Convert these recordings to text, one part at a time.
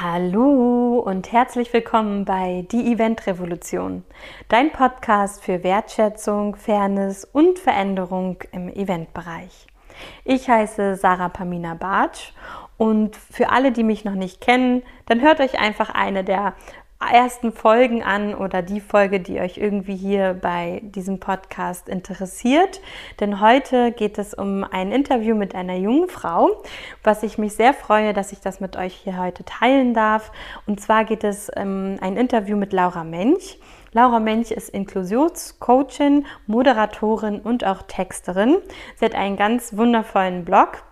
Hallo und herzlich willkommen bei Die Event Revolution, dein Podcast für Wertschätzung, Fairness und Veränderung im Eventbereich. Ich heiße Sarah Pamina Bartsch und für alle, die mich noch nicht kennen, dann hört euch einfach eine der ersten Folgen an oder die Folge, die euch irgendwie hier bei diesem Podcast interessiert. Denn heute geht es um ein Interview mit einer jungen Frau, was ich mich sehr freue, dass ich das mit euch hier heute teilen darf. Und zwar geht es um ähm, ein Interview mit Laura Mench. Laura Mench ist Inklusionscoachin, Moderatorin und auch Texterin. Sie hat einen ganz wundervollen Blog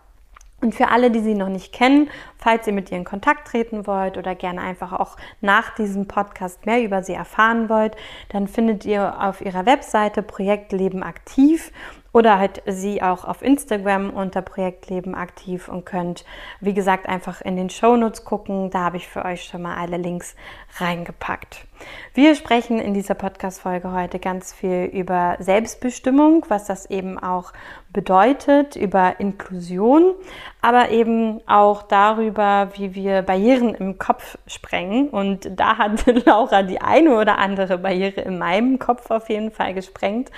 und für alle, die sie noch nicht kennen, falls ihr mit ihr in Kontakt treten wollt oder gerne einfach auch nach diesem Podcast mehr über sie erfahren wollt, dann findet ihr auf ihrer Webseite Projektleben aktiv oder halt sie auch auf Instagram unter Projektleben aktiv und könnt, wie gesagt, einfach in den Shownotes gucken. Da habe ich für euch schon mal alle Links reingepackt. Wir sprechen in dieser Podcast-Folge heute ganz viel über Selbstbestimmung, was das eben auch bedeutet, über Inklusion, aber eben auch darüber, wie wir Barrieren im Kopf sprengen. Und da hat Laura die eine oder andere Barriere in meinem Kopf auf jeden Fall gesprengt.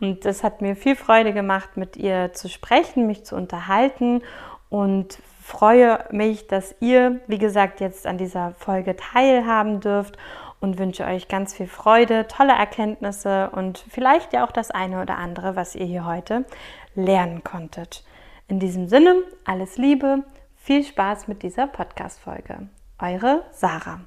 Und das hat mir viel Freude gemacht, mit ihr zu sprechen, mich zu unterhalten und freue mich, dass ihr, wie gesagt, jetzt an dieser Folge teilhaben dürft und wünsche euch ganz viel Freude, tolle Erkenntnisse und vielleicht ja auch das eine oder andere, was ihr hier heute lernen konntet. In diesem Sinne, alles Liebe, viel Spaß mit dieser Podcast-Folge. Eure Sarah.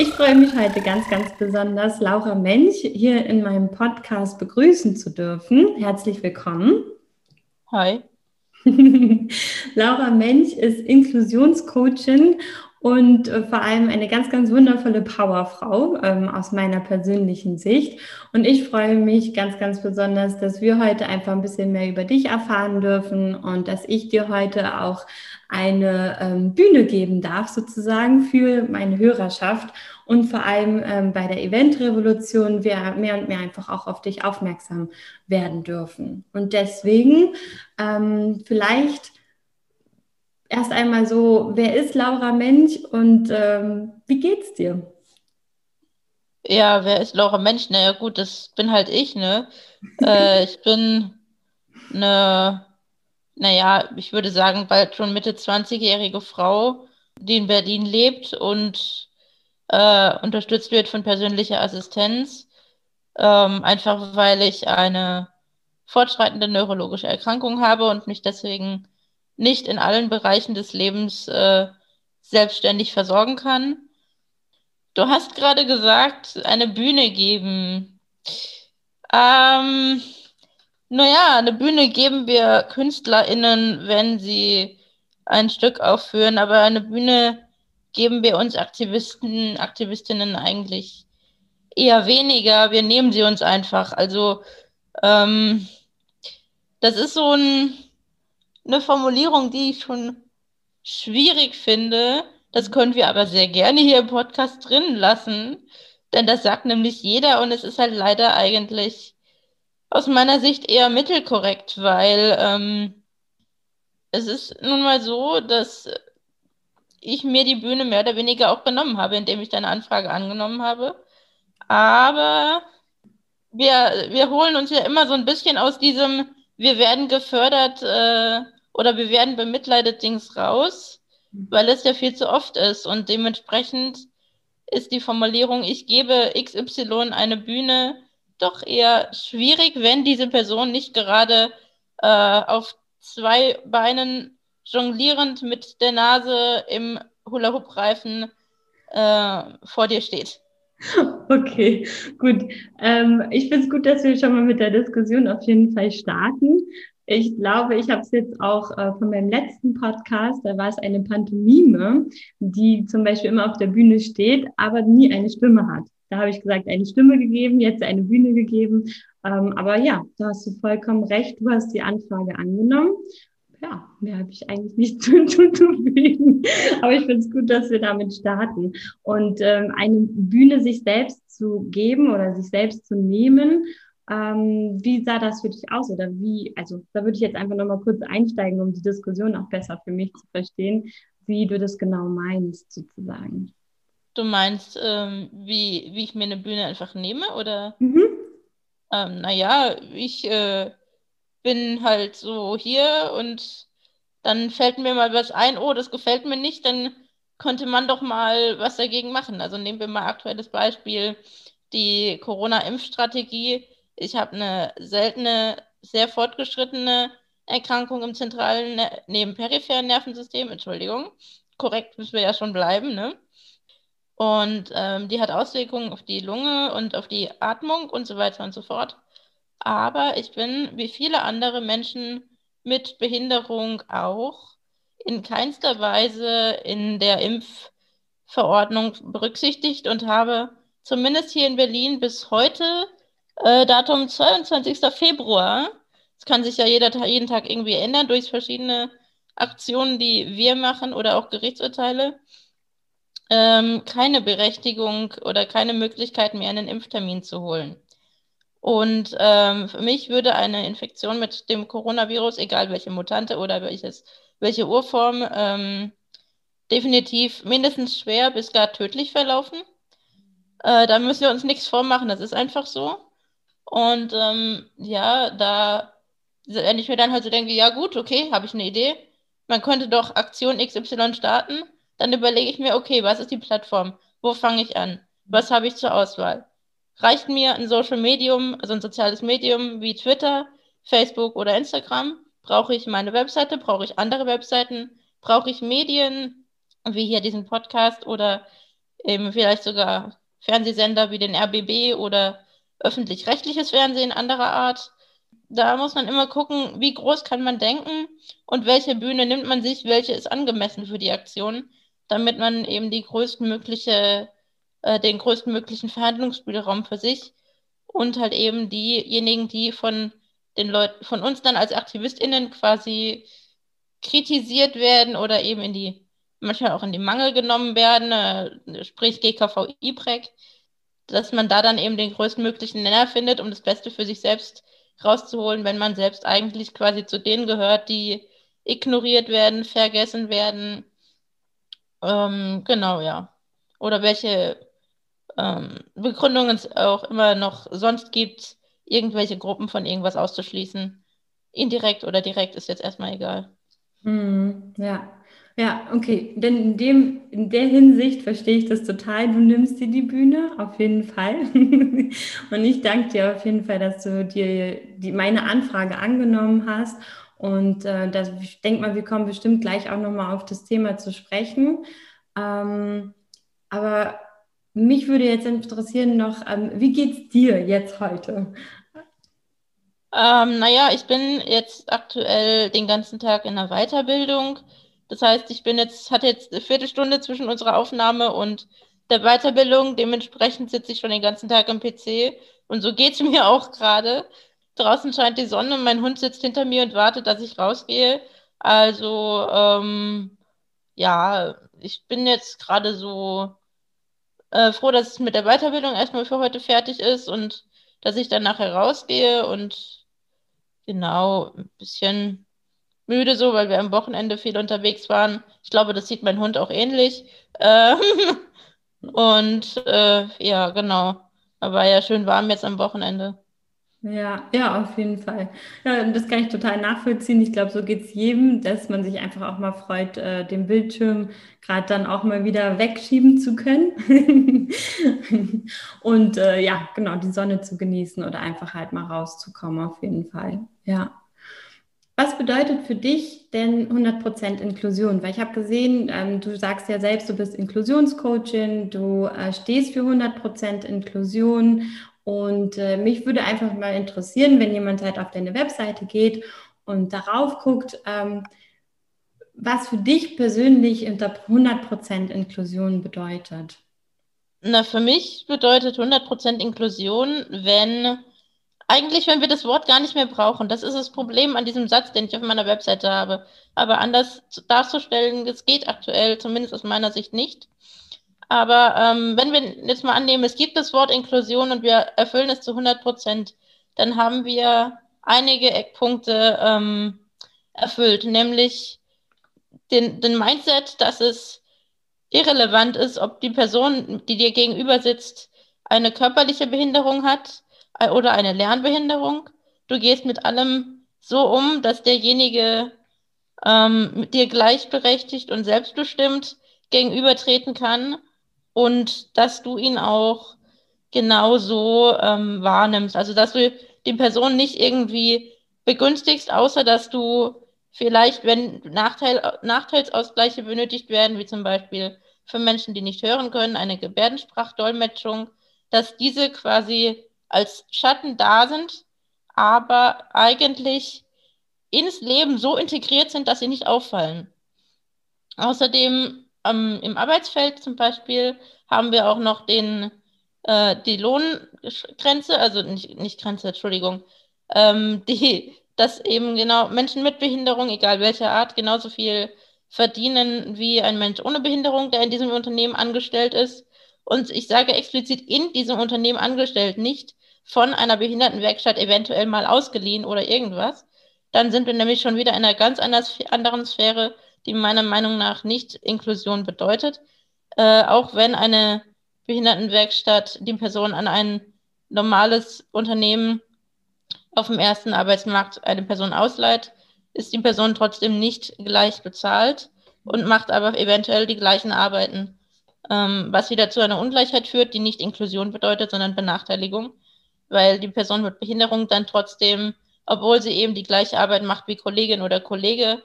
Ich freue mich heute ganz, ganz besonders, Laura Mensch hier in meinem Podcast begrüßen zu dürfen. Herzlich willkommen. Hi. Laura Mensch ist Inklusionscoachin und äh, vor allem eine ganz, ganz wundervolle Powerfrau ähm, aus meiner persönlichen Sicht. Und ich freue mich ganz, ganz besonders, dass wir heute einfach ein bisschen mehr über dich erfahren dürfen und dass ich dir heute auch eine ähm, Bühne geben darf, sozusagen für meine Hörerschaft und vor allem ähm, bei der Eventrevolution wir mehr und mehr einfach auch auf dich aufmerksam werden dürfen. Und deswegen ähm, vielleicht erst einmal so, wer ist Laura Mensch und ähm, wie geht's dir? Ja, wer ist Laura Mensch? Naja, gut, das bin halt ich, ne? äh, ich bin eine naja, ich würde sagen, bald schon Mitte 20-jährige Frau, die in Berlin lebt und äh, unterstützt wird von persönlicher Assistenz. Ähm, einfach weil ich eine fortschreitende neurologische Erkrankung habe und mich deswegen nicht in allen Bereichen des Lebens äh, selbstständig versorgen kann. Du hast gerade gesagt, eine Bühne geben. Ähm, naja, eine Bühne geben wir KünstlerInnen, wenn sie ein Stück aufführen, aber eine Bühne geben wir uns Aktivisten, Aktivistinnen eigentlich eher weniger. Wir nehmen sie uns einfach. Also ähm, das ist so ein, eine Formulierung, die ich schon schwierig finde. Das können wir aber sehr gerne hier im Podcast drin lassen, denn das sagt nämlich jeder und es ist halt leider eigentlich aus meiner Sicht eher mittelkorrekt, weil ähm, es ist nun mal so, dass ich mir die Bühne mehr oder weniger auch genommen habe, indem ich deine Anfrage angenommen habe. Aber wir, wir holen uns ja immer so ein bisschen aus diesem, wir werden gefördert äh, oder wir werden bemitleidet Dings raus, weil es ja viel zu oft ist. Und dementsprechend ist die Formulierung, ich gebe XY eine Bühne, doch eher schwierig, wenn diese Person nicht gerade äh, auf zwei Beinen jonglierend mit der Nase im Hula-Hoop-Reifen äh, vor dir steht. Okay, gut. Ähm, ich finde es gut, dass wir schon mal mit der Diskussion auf jeden Fall starten. Ich glaube, ich habe es jetzt auch äh, von meinem letzten Podcast, da war es eine Pantomime, die zum Beispiel immer auf der Bühne steht, aber nie eine Stimme hat. Da habe ich gesagt, eine Stimme gegeben, jetzt eine Bühne gegeben. Ähm, aber ja, da hast du vollkommen recht. Du hast die Anfrage angenommen. ja, mehr habe ich eigentlich nicht zu, zu, zu. Aber ich finde es gut, dass wir damit starten. Und ähm, eine Bühne sich selbst zu geben oder sich selbst zu nehmen, ähm, wie sah das für dich aus? Oder wie, also da würde ich jetzt einfach nochmal kurz einsteigen, um die Diskussion auch besser für mich zu verstehen, wie du das genau meinst, sozusagen. Du meinst, ähm, wie, wie ich mir eine Bühne einfach nehme, oder? Mhm. Ähm, naja, ich äh, bin halt so hier und dann fällt mir mal was ein, oh, das gefällt mir nicht, dann könnte man doch mal was dagegen machen. Also nehmen wir mal aktuelles Beispiel, die Corona-Impfstrategie. Ich habe eine seltene, sehr fortgeschrittene Erkrankung im zentralen, ne-, neben peripheren Nervensystem, Entschuldigung. Korrekt müssen wir ja schon bleiben, ne? Und ähm, die hat Auswirkungen auf die Lunge und auf die Atmung und so weiter und so fort. Aber ich bin, wie viele andere Menschen mit Behinderung auch, in keinster Weise in der Impfverordnung berücksichtigt und habe zumindest hier in Berlin bis heute, äh, Datum 22. Februar, es kann sich ja jeder, jeden Tag irgendwie ändern durch verschiedene Aktionen, die wir machen oder auch Gerichtsurteile, ähm, keine Berechtigung oder keine Möglichkeit mehr, einen Impftermin zu holen. Und ähm, für mich würde eine Infektion mit dem Coronavirus, egal welche Mutante oder welches, welche Urform, ähm, definitiv mindestens schwer bis gar tödlich verlaufen. Äh, da müssen wir uns nichts vormachen, das ist einfach so. Und ähm, ja, da, wenn ich mir dann halt so denke, ja gut, okay, habe ich eine Idee, man könnte doch Aktion XY starten, dann überlege ich mir, okay, was ist die Plattform? Wo fange ich an? Was habe ich zur Auswahl? Reicht mir ein Social Medium, also ein soziales Medium wie Twitter, Facebook oder Instagram? Brauche ich meine Webseite? Brauche ich andere Webseiten? Brauche ich Medien wie hier diesen Podcast oder eben vielleicht sogar Fernsehsender wie den RBB oder öffentlich-rechtliches Fernsehen anderer Art? Da muss man immer gucken, wie groß kann man denken und welche Bühne nimmt man sich, welche ist angemessen für die Aktion, damit man eben die größtmögliche äh, den größtmöglichen Verhandlungsspielraum für sich und halt eben diejenigen, die von den Leuten, von uns dann als AktivistInnen quasi kritisiert werden oder eben in die, manchmal auch in die Mangel genommen werden, äh, sprich GKV IPREC, dass man da dann eben den größtmöglichen Nenner findet, um das Beste für sich selbst rauszuholen, wenn man selbst eigentlich quasi zu denen gehört, die ignoriert werden, vergessen werden. Ähm, genau, ja. Oder welche ähm, Begründungen es auch immer noch sonst gibt, irgendwelche Gruppen von irgendwas auszuschließen. Indirekt oder direkt ist jetzt erstmal egal. Hm, ja. Ja, okay. Denn in, dem, in der Hinsicht verstehe ich das total. Du nimmst dir die Bühne, auf jeden Fall. Und ich danke dir auf jeden Fall, dass du dir die, meine Anfrage angenommen hast. Und äh, das, ich denke mal, wir kommen bestimmt gleich auch nochmal auf das Thema zu sprechen. Ähm, aber mich würde jetzt interessieren noch, ähm, wie es dir jetzt heute? Ähm, naja, ich bin jetzt aktuell den ganzen Tag in der Weiterbildung. Das heißt, ich bin jetzt, hatte jetzt eine Viertelstunde zwischen unserer Aufnahme und der Weiterbildung. Dementsprechend sitze ich schon den ganzen Tag am PC. Und so geht es mir auch gerade. Draußen scheint die Sonne und mein Hund sitzt hinter mir und wartet, dass ich rausgehe. Also, ähm, ja, ich bin jetzt gerade so äh, froh, dass es mit der Weiterbildung erstmal für heute fertig ist und dass ich dann nachher rausgehe und genau ein bisschen müde so, weil wir am Wochenende viel unterwegs waren. Ich glaube, das sieht mein Hund auch ähnlich. Ähm, und äh, ja, genau. Aber ja schön warm jetzt am Wochenende. Ja, ja, auf jeden Fall. Ja, das kann ich total nachvollziehen. Ich glaube, so geht es jedem, dass man sich einfach auch mal freut, äh, den Bildschirm gerade dann auch mal wieder wegschieben zu können. Und äh, ja, genau, die Sonne zu genießen oder einfach halt mal rauszukommen, auf jeden Fall. Ja. Was bedeutet für dich denn 100% Inklusion? Weil ich habe gesehen, ähm, du sagst ja selbst, du bist Inklusionscoachin, du äh, stehst für 100% Inklusion und äh, mich würde einfach mal interessieren, wenn jemand halt auf deine Webseite geht und darauf guckt, ähm, was für dich persönlich unter 100% Inklusion bedeutet. Na, für mich bedeutet 100% Inklusion, wenn eigentlich, wenn wir das Wort gar nicht mehr brauchen. Das ist das Problem an diesem Satz, den ich auf meiner Webseite habe. Aber anders darzustellen, das geht aktuell, zumindest aus meiner Sicht nicht. Aber ähm, wenn wir jetzt mal annehmen, es gibt das Wort Inklusion und wir erfüllen es zu 100 Prozent, dann haben wir einige Eckpunkte ähm, erfüllt, nämlich den, den Mindset, dass es irrelevant ist, ob die Person, die dir gegenüber sitzt, eine körperliche Behinderung hat oder eine Lernbehinderung. Du gehst mit allem so um, dass derjenige ähm, mit dir gleichberechtigt und selbstbestimmt gegenübertreten kann und dass du ihn auch genauso ähm, wahrnimmst. Also dass du die Person nicht irgendwie begünstigst, außer dass du vielleicht, wenn Nachteil, Nachteilsausgleiche benötigt werden, wie zum Beispiel für Menschen, die nicht hören können, eine Gebärdensprachdolmetschung, dass diese quasi als Schatten da sind, aber eigentlich ins Leben so integriert sind, dass sie nicht auffallen. Außerdem ähm, im Arbeitsfeld zum Beispiel haben wir auch noch den, äh, die Lohngrenze, also nicht, nicht Grenze, Entschuldigung, ähm, die, dass eben genau Menschen mit Behinderung, egal welcher Art, genauso viel verdienen wie ein Mensch ohne Behinderung, der in diesem Unternehmen angestellt ist. Und ich sage explizit in diesem Unternehmen angestellt, nicht von einer Behindertenwerkstatt eventuell mal ausgeliehen oder irgendwas. Dann sind wir nämlich schon wieder in einer ganz anderen Sphäre, die meiner Meinung nach nicht Inklusion bedeutet. Äh, auch wenn eine Behindertenwerkstatt die Person an ein normales Unternehmen auf dem ersten Arbeitsmarkt eine Person ausleiht, ist die Person trotzdem nicht gleich bezahlt und macht aber eventuell die gleichen Arbeiten, ähm, was wieder zu einer Ungleichheit führt, die nicht Inklusion bedeutet, sondern Benachteiligung, weil die Person mit Behinderung dann trotzdem, obwohl sie eben die gleiche Arbeit macht wie Kollegin oder Kollege,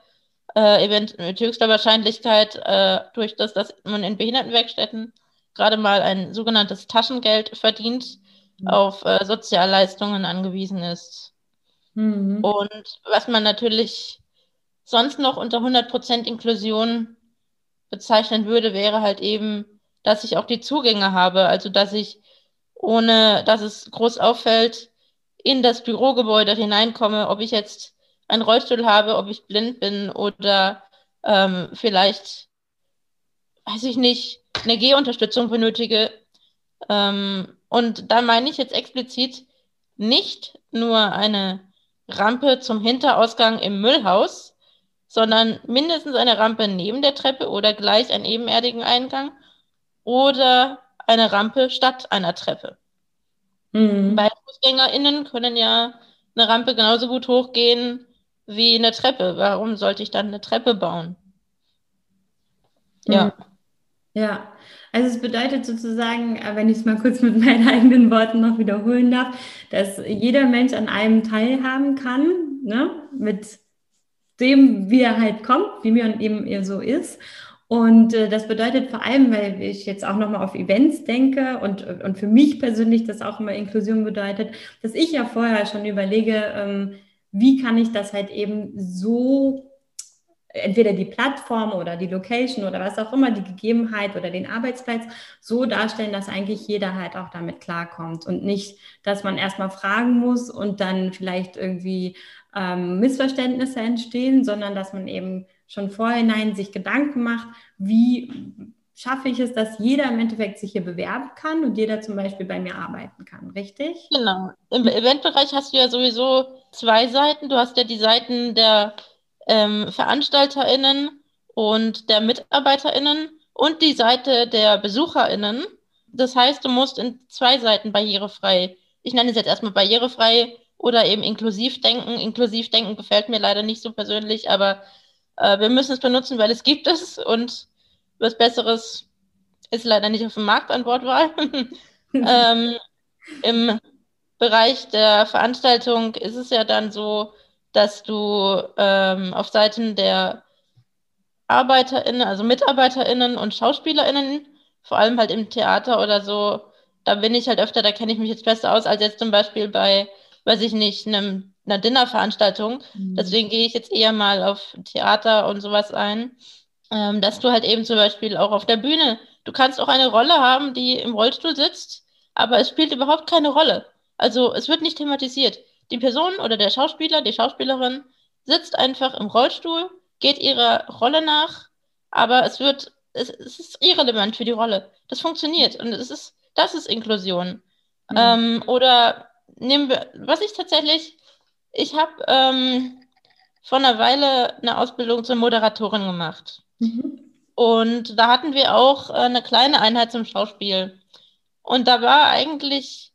äh, event mit höchster Wahrscheinlichkeit äh, durch das, dass man in Behindertenwerkstätten gerade mal ein sogenanntes Taschengeld verdient, mhm. auf äh, Sozialleistungen angewiesen ist. Mhm. Und was man natürlich sonst noch unter 100% Inklusion bezeichnen würde, wäre halt eben, dass ich auch die Zugänge habe, also dass ich ohne dass es groß auffällt, in das Bürogebäude hineinkomme, ob ich jetzt einen Rollstuhl habe, ob ich blind bin oder ähm, vielleicht, weiß ich nicht, eine Gehunterstützung benötige. Ähm, und da meine ich jetzt explizit nicht nur eine Rampe zum Hinterausgang im Müllhaus, sondern mindestens eine Rampe neben der Treppe oder gleich einen ebenerdigen Eingang oder eine Rampe statt einer Treppe. Mhm. Weil FußgängerInnen können ja eine Rampe genauso gut hochgehen wie eine Treppe. Warum sollte ich dann eine Treppe bauen? Ja. Ja, also es bedeutet sozusagen, äh, wenn ich es mal kurz mit meinen eigenen Worten noch wiederholen darf, dass jeder Mensch an einem teilhaben kann, ne? mit dem, wie er halt kommt, wie mir und eben so ist. Und äh, das bedeutet vor allem, weil ich jetzt auch nochmal auf Events denke und, und für mich persönlich das auch immer Inklusion bedeutet, dass ich ja vorher schon überlege, ähm, wie kann ich das halt eben so entweder die Plattform oder die Location oder was auch immer, die Gegebenheit oder den Arbeitsplatz so darstellen, dass eigentlich jeder halt auch damit klarkommt und nicht, dass man erstmal fragen muss und dann vielleicht irgendwie ähm, Missverständnisse entstehen, sondern dass man eben schon vorhinein sich Gedanken macht, wie schaffe ich es, dass jeder im Endeffekt sich hier bewerben kann und jeder zum Beispiel bei mir arbeiten kann, richtig? Genau. Im Eventbereich hast du ja sowieso zwei Seiten. Du hast ja die Seiten der ähm, VeranstalterInnen und der MitarbeiterInnen und die Seite der BesucherInnen. Das heißt, du musst in zwei Seiten barrierefrei, ich nenne es jetzt erstmal barrierefrei oder eben inklusiv denken. Inklusiv denken gefällt mir leider nicht so persönlich, aber äh, wir müssen es benutzen, weil es gibt es und was Besseres ist leider nicht auf dem Markt an Wortwahl. ähm, Im Bereich der Veranstaltung ist es ja dann so, dass du ähm, auf Seiten der ArbeiterInnen, also MitarbeiterInnen und SchauspielerInnen, vor allem halt im Theater oder so, da bin ich halt öfter, da kenne ich mich jetzt besser aus als jetzt zum Beispiel bei, weiß ich nicht, einem, einer Dinnerveranstaltung. Mhm. Deswegen gehe ich jetzt eher mal auf Theater und sowas ein, ähm, dass du halt eben zum Beispiel auch auf der Bühne, du kannst auch eine Rolle haben, die im Rollstuhl sitzt, aber es spielt überhaupt keine Rolle. Also es wird nicht thematisiert. Die Person oder der Schauspieler, die Schauspielerin sitzt einfach im Rollstuhl, geht ihrer Rolle nach, aber es wird, es, es ist irrelevant für die Rolle. Das funktioniert und es ist, das ist Inklusion. Mhm. Ähm, oder nehmen wir, was ich tatsächlich, ich habe ähm, vor einer Weile eine Ausbildung zur Moderatorin gemacht. Mhm. Und da hatten wir auch äh, eine kleine Einheit zum Schauspiel. Und da war eigentlich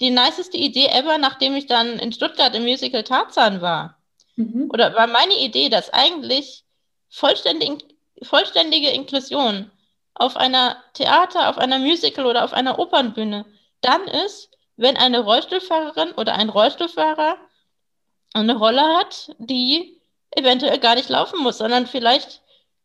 die niceste Idee ever, nachdem ich dann in Stuttgart im Musical Tarzan war. Mhm. Oder war meine Idee, dass eigentlich vollständig, vollständige Inklusion auf einer Theater, auf einer Musical oder auf einer Opernbühne dann ist, wenn eine Rollstuhlfahrerin oder ein Rollstuhlfahrer eine Rolle hat, die eventuell gar nicht laufen muss, sondern vielleicht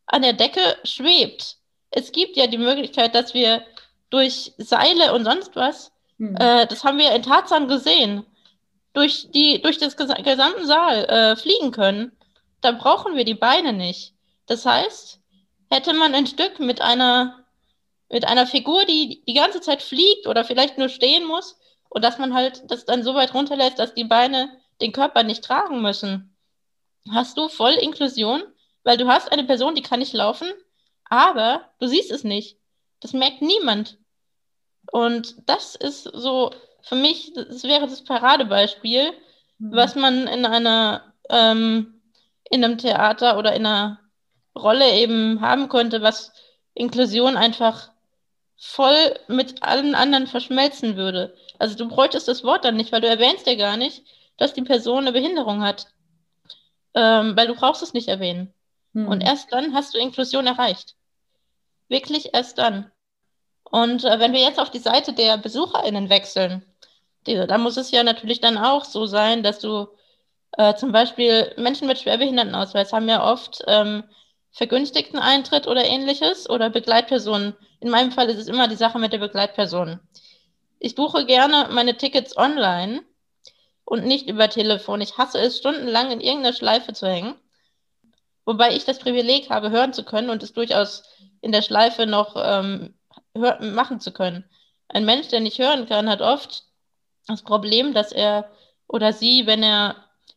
an der Decke schwebt. Es gibt ja die Möglichkeit, dass wir durch Seile und sonst was, hm. äh, das haben wir in Tarzan gesehen, durch, die, durch das ges gesamten Saal äh, fliegen können. Da brauchen wir die Beine nicht. Das heißt, hätte man ein Stück mit einer, mit einer Figur, die die ganze Zeit fliegt oder vielleicht nur stehen muss und dass man halt das dann so weit runterlässt, dass die Beine den Körper nicht tragen müssen, hast du voll Inklusion, weil du hast eine Person, die kann nicht laufen, aber du siehst es nicht. Das merkt niemand. Und das ist so, für mich, das wäre das Paradebeispiel, mhm. was man in einer, ähm, in einem Theater oder in einer Rolle eben haben könnte, was Inklusion einfach voll mit allen anderen verschmelzen würde. Also du bräuchtest das Wort dann nicht, weil du erwähnst ja gar nicht, dass die Person eine Behinderung hat. Ähm, weil du brauchst es nicht erwähnen. Hm. Und erst dann hast du Inklusion erreicht. Wirklich erst dann. Und äh, wenn wir jetzt auf die Seite der BesucherInnen wechseln, die, da muss es ja natürlich dann auch so sein, dass du äh, zum Beispiel Menschen mit Schwerbehindertenausweis haben ja oft ähm, vergünstigten Eintritt oder ähnliches oder Begleitpersonen. In meinem Fall ist es immer die Sache mit der Begleitperson. Ich buche gerne meine Tickets online und nicht über Telefon. Ich hasse es, stundenlang in irgendeiner Schleife zu hängen. Wobei ich das Privileg habe, hören zu können und es durchaus in der Schleife noch ähm, machen zu können. Ein Mensch, der nicht hören kann, hat oft das Problem, dass er oder sie, wenn er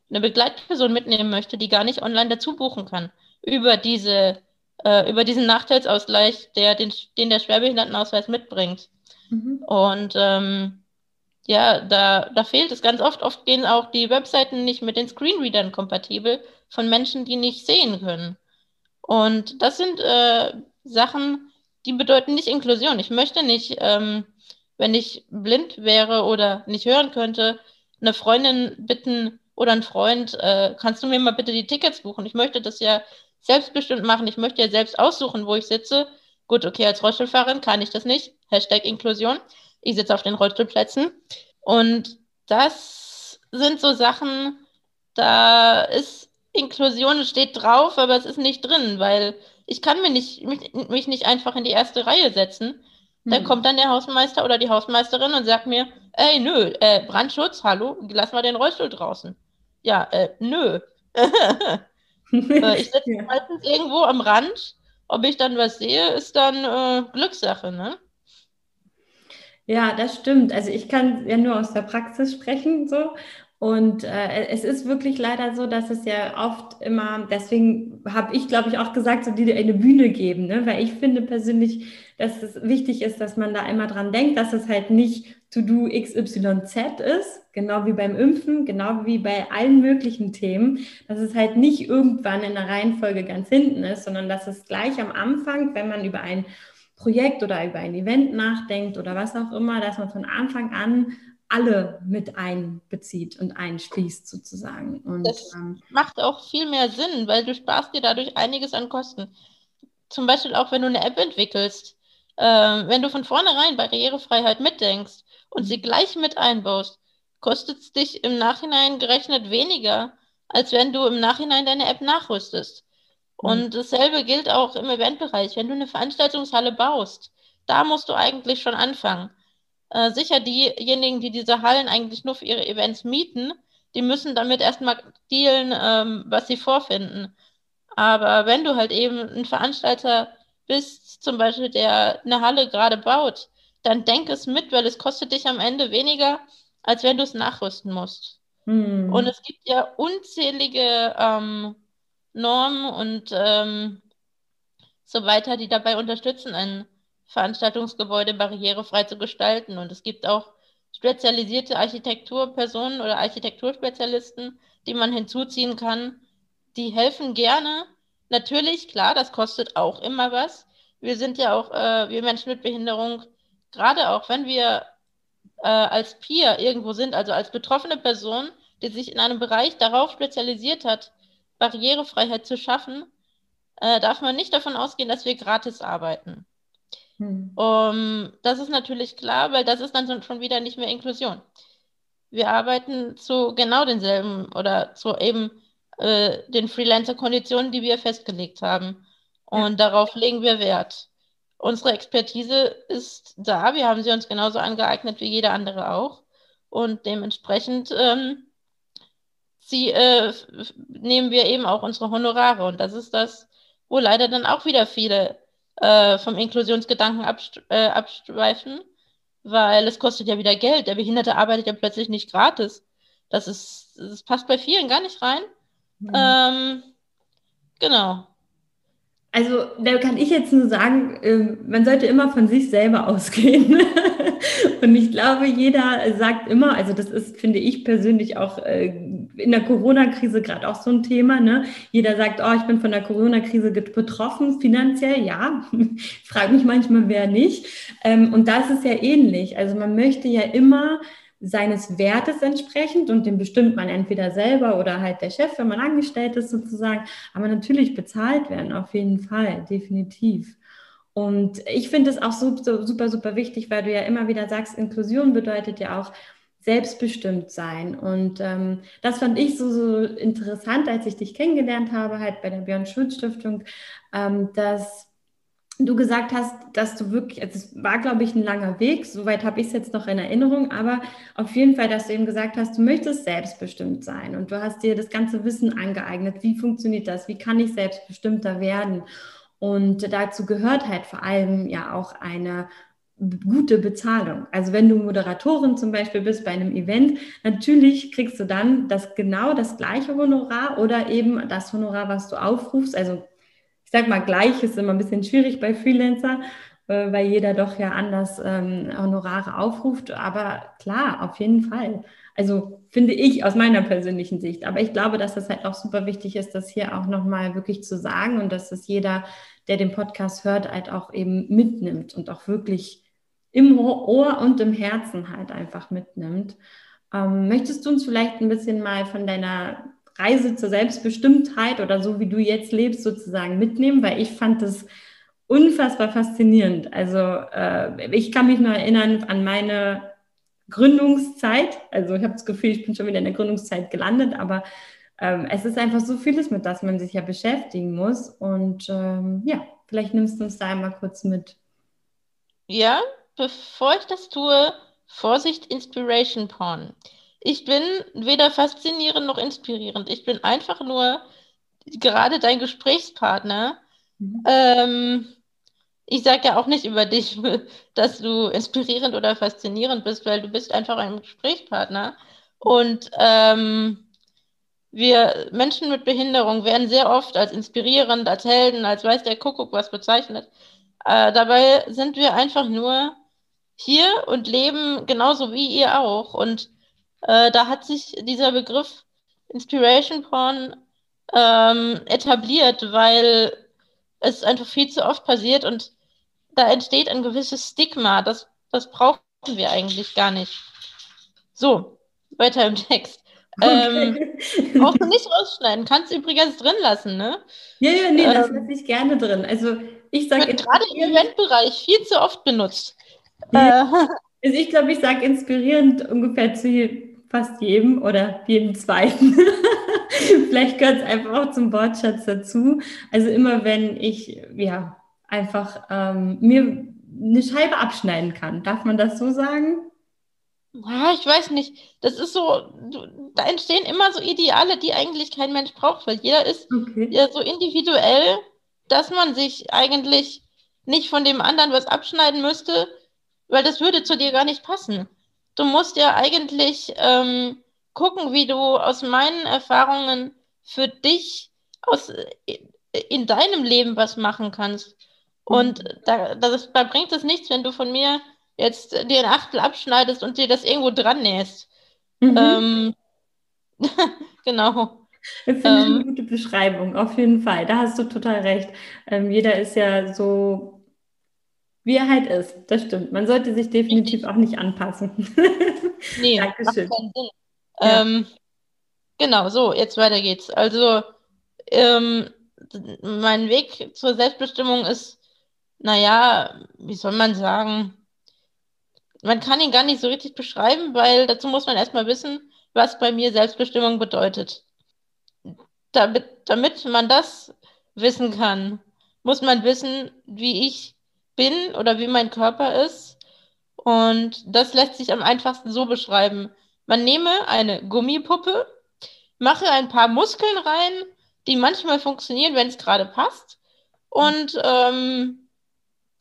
eine Begleitperson mitnehmen möchte, die gar nicht online dazu buchen kann, über diese äh, über diesen Nachteilsausgleich, der den, den der Schwerbehindertenausweis mitbringt. Mhm. Und ähm, ja, da, da fehlt es ganz oft. Oft gehen auch die Webseiten nicht mit den Screenreadern kompatibel von Menschen, die nicht sehen können. Und das sind äh, Sachen, die bedeuten nicht Inklusion. Ich möchte nicht, ähm, wenn ich blind wäre oder nicht hören könnte, eine Freundin bitten oder einen Freund, äh, kannst du mir mal bitte die Tickets buchen? Ich möchte das ja selbstbestimmt machen. Ich möchte ja selbst aussuchen, wo ich sitze. Gut, okay, als Rollstuhlfahrerin kann ich das nicht. Hashtag Inklusion. Ich sitze auf den Rollstuhlplätzen. Und das sind so Sachen, da ist Inklusion steht drauf, aber es ist nicht drin, weil ich kann mir nicht, mich, mich nicht einfach in die erste Reihe setzen. Da hm. kommt dann der Hausmeister oder die Hausmeisterin und sagt mir, ey, nö, äh, Brandschutz, hallo, lass mal den Rollstuhl draußen. Ja, äh, nö. äh, ich sitze ja. meistens irgendwo am Rand. Ob ich dann was sehe, ist dann äh, Glückssache, ne? Ja, das stimmt. Also ich kann ja nur aus der Praxis sprechen so. Und äh, es ist wirklich leider so, dass es ja oft immer, deswegen habe ich, glaube ich, auch gesagt, so die eine Bühne geben, ne? weil ich finde persönlich, dass es wichtig ist, dass man da immer dran denkt, dass es halt nicht To-Do XYZ ist, genau wie beim Impfen, genau wie bei allen möglichen Themen, dass es halt nicht irgendwann in der Reihenfolge ganz hinten ist, sondern dass es gleich am Anfang, wenn man über ein Projekt oder über ein Event nachdenkt oder was auch immer, dass man von Anfang an alle mit einbezieht und einschließt sozusagen. Und, das ähm, macht auch viel mehr Sinn, weil du sparst dir dadurch einiges an Kosten. Zum Beispiel auch, wenn du eine App entwickelst. Äh, wenn du von vornherein Barrierefreiheit mitdenkst und sie mhm. gleich mit einbaust, kostet es dich im Nachhinein gerechnet weniger, als wenn du im Nachhinein deine App nachrüstest. Mhm. Und dasselbe gilt auch im Eventbereich. Wenn du eine Veranstaltungshalle baust, da musst du eigentlich schon anfangen äh, sicher diejenigen, die diese Hallen eigentlich nur für ihre Events mieten, die müssen damit erstmal dealen, ähm, was sie vorfinden. Aber wenn du halt eben ein Veranstalter bist, zum Beispiel, der eine Halle gerade baut, dann denk es mit, weil es kostet dich am Ende weniger, als wenn du es nachrüsten musst. Hm. Und es gibt ja unzählige ähm, Normen und ähm, so weiter, die dabei unterstützen, ein Veranstaltungsgebäude barrierefrei zu gestalten. Und es gibt auch spezialisierte Architekturpersonen oder Architekturspezialisten, die man hinzuziehen kann. Die helfen gerne. Natürlich, klar, das kostet auch immer was. Wir sind ja auch, äh, wir Menschen mit Behinderung, gerade auch wenn wir äh, als Peer irgendwo sind, also als betroffene Person, die sich in einem Bereich darauf spezialisiert hat, Barrierefreiheit zu schaffen, äh, darf man nicht davon ausgehen, dass wir gratis arbeiten. Hm. Um, das ist natürlich klar, weil das ist dann schon wieder nicht mehr Inklusion. Wir arbeiten zu genau denselben oder zu eben äh, den Freelancer-Konditionen, die wir festgelegt haben. Und ja. darauf legen wir Wert. Unsere Expertise ist da. Wir haben sie uns genauso angeeignet wie jeder andere auch. Und dementsprechend ähm, sie, äh, nehmen wir eben auch unsere Honorare. Und das ist das, wo leider dann auch wieder viele äh, vom Inklusionsgedanken abst äh, abschweifen, weil es kostet ja wieder Geld. Der Behinderte arbeitet ja plötzlich nicht gratis. Das ist, das passt bei vielen gar nicht rein. Mhm. Ähm, genau. Also da kann ich jetzt nur sagen, ähm, man sollte immer von sich selber ausgehen. Und ich glaube, jeder sagt immer, also das ist, finde ich persönlich auch äh, in der Corona-Krise gerade auch so ein Thema. Ne? Jeder sagt, oh, ich bin von der Corona-Krise betroffen, finanziell, ja. Ich frage mich manchmal, wer nicht. Ähm, und das ist ja ähnlich. Also man möchte ja immer seines Wertes entsprechend und den bestimmt man entweder selber oder halt der Chef, wenn man angestellt ist sozusagen, aber natürlich bezahlt werden, auf jeden Fall, definitiv. Und ich finde es auch super, super, super wichtig, weil du ja immer wieder sagst, Inklusion bedeutet ja auch selbstbestimmt sein. Und ähm, das fand ich so, so interessant, als ich dich kennengelernt habe, halt bei der Björn Schulz Stiftung, ähm, dass du gesagt hast, dass du wirklich, also es war, glaube ich, ein langer Weg, soweit habe ich es jetzt noch in Erinnerung, aber auf jeden Fall, dass du eben gesagt hast, du möchtest selbstbestimmt sein und du hast dir das ganze Wissen angeeignet. Wie funktioniert das? Wie kann ich selbstbestimmter werden? Und dazu gehört halt vor allem ja auch eine gute Bezahlung. Also wenn du Moderatorin zum Beispiel bist bei einem Event, natürlich kriegst du dann das genau das gleiche Honorar oder eben das Honorar, was du aufrufst. Also ich sag mal, gleich ist immer ein bisschen schwierig bei Freelancer, äh, weil jeder doch ja anders ähm, Honorare aufruft. Aber klar, auf jeden Fall. Also finde ich aus meiner persönlichen Sicht. Aber ich glaube, dass das halt auch super wichtig ist, das hier auch nochmal wirklich zu sagen und dass das jeder, der den Podcast hört, halt auch eben mitnimmt und auch wirklich im Ohr und im Herzen halt einfach mitnimmt. Ähm, möchtest du uns vielleicht ein bisschen mal von deiner Reise zur Selbstbestimmtheit oder so, wie du jetzt lebst, sozusagen mitnehmen, weil ich fand das unfassbar faszinierend. Also äh, ich kann mich nur erinnern an meine Gründungszeit. Also ich habe das Gefühl, ich bin schon wieder in der Gründungszeit gelandet, aber ähm, es ist einfach so vieles, mit das man sich ja beschäftigen muss. Und ähm, ja, vielleicht nimmst du uns da einmal kurz mit. Ja, bevor ich das tue, Vorsicht, Inspiration Porn. Ich bin weder faszinierend noch inspirierend. Ich bin einfach nur gerade dein Gesprächspartner. Mhm. Ähm, ich sage ja auch nicht über dich, dass du inspirierend oder faszinierend bist, weil du bist einfach ein Gesprächspartner. Und ähm, wir Menschen mit Behinderung werden sehr oft als inspirierend, als Helden, als weiß der Kuckuck was bezeichnet. Äh, dabei sind wir einfach nur hier und leben genauso wie ihr auch. Und äh, da hat sich dieser Begriff Inspiration Porn ähm, etabliert, weil es einfach viel zu oft passiert und da entsteht ein gewisses Stigma. Das, das brauchen wir eigentlich gar nicht. So, weiter im Text. Okay. Ähm, brauchst du nicht rausschneiden, kannst du übrigens drin lassen, ne? Ja, ja, nee, ähm, das lasse ich gerne drin. Also ich sage. Gerade im Eventbereich viel zu oft benutzt. Ja. Äh, also ich glaube, ich sage inspirierend ungefähr zu fast jedem oder jedem zweiten. Vielleicht gehört es einfach auch zum Wortschatz dazu. Also immer wenn ich ja einfach ähm, mir eine Scheibe abschneiden kann, darf man das so sagen? Ja, ich weiß nicht. Das ist so, da entstehen immer so Ideale, die eigentlich kein Mensch braucht, weil jeder ist okay. ja so individuell, dass man sich eigentlich nicht von dem anderen was abschneiden müsste, weil das würde zu dir gar nicht passen. Du musst ja eigentlich ähm, gucken, wie du aus meinen Erfahrungen für dich aus, in deinem Leben was machen kannst. Und mhm. da, das, da bringt es nichts, wenn du von mir jetzt dir ein Achtel abschneidest und dir das irgendwo dran nähst. Mhm. Ähm, genau. Das finde ich eine ähm. gute Beschreibung, auf jeden Fall. Da hast du total recht. Ähm, jeder ist ja so, wie er halt ist. Das stimmt. Man sollte sich definitiv auch nicht anpassen. nee, Dankeschön. Macht keinen Sinn. Ja. Ähm, genau, so, jetzt weiter geht's. Also, ähm, mein Weg zur Selbstbestimmung ist, naja, wie soll man sagen, man kann ihn gar nicht so richtig beschreiben, weil dazu muss man erstmal wissen, was bei mir Selbstbestimmung bedeutet. Damit, damit man das wissen kann, muss man wissen, wie ich bin oder wie mein Körper ist. Und das lässt sich am einfachsten so beschreiben. Man nehme eine Gummipuppe, mache ein paar Muskeln rein, die manchmal funktionieren, wenn es gerade passt, und ähm,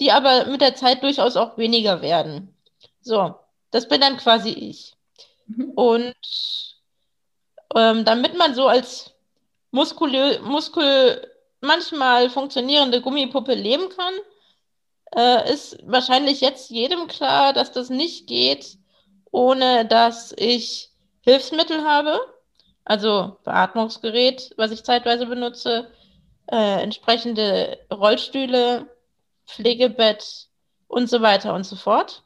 die aber mit der Zeit durchaus auch weniger werden. So, das bin dann quasi ich. Mhm. Und ähm, damit man so als muskulö Muskel manchmal funktionierende Gummipuppe leben kann, äh, ist wahrscheinlich jetzt jedem klar, dass das nicht geht, ohne dass ich Hilfsmittel habe, also Beatmungsgerät, was ich zeitweise benutze, äh, entsprechende Rollstühle, Pflegebett und so weiter und so fort.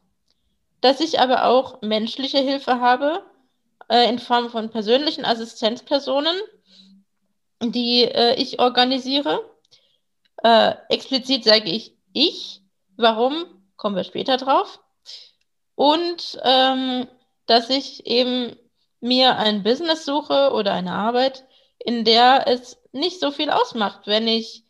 Dass ich aber auch menschliche Hilfe habe äh, in Form von persönlichen Assistenzpersonen, die äh, ich organisiere. Äh, explizit sage ich ich. Warum? Kommen wir später drauf. Und ähm, dass ich eben mir ein Business suche oder eine Arbeit, in der es nicht so viel ausmacht, wenn ich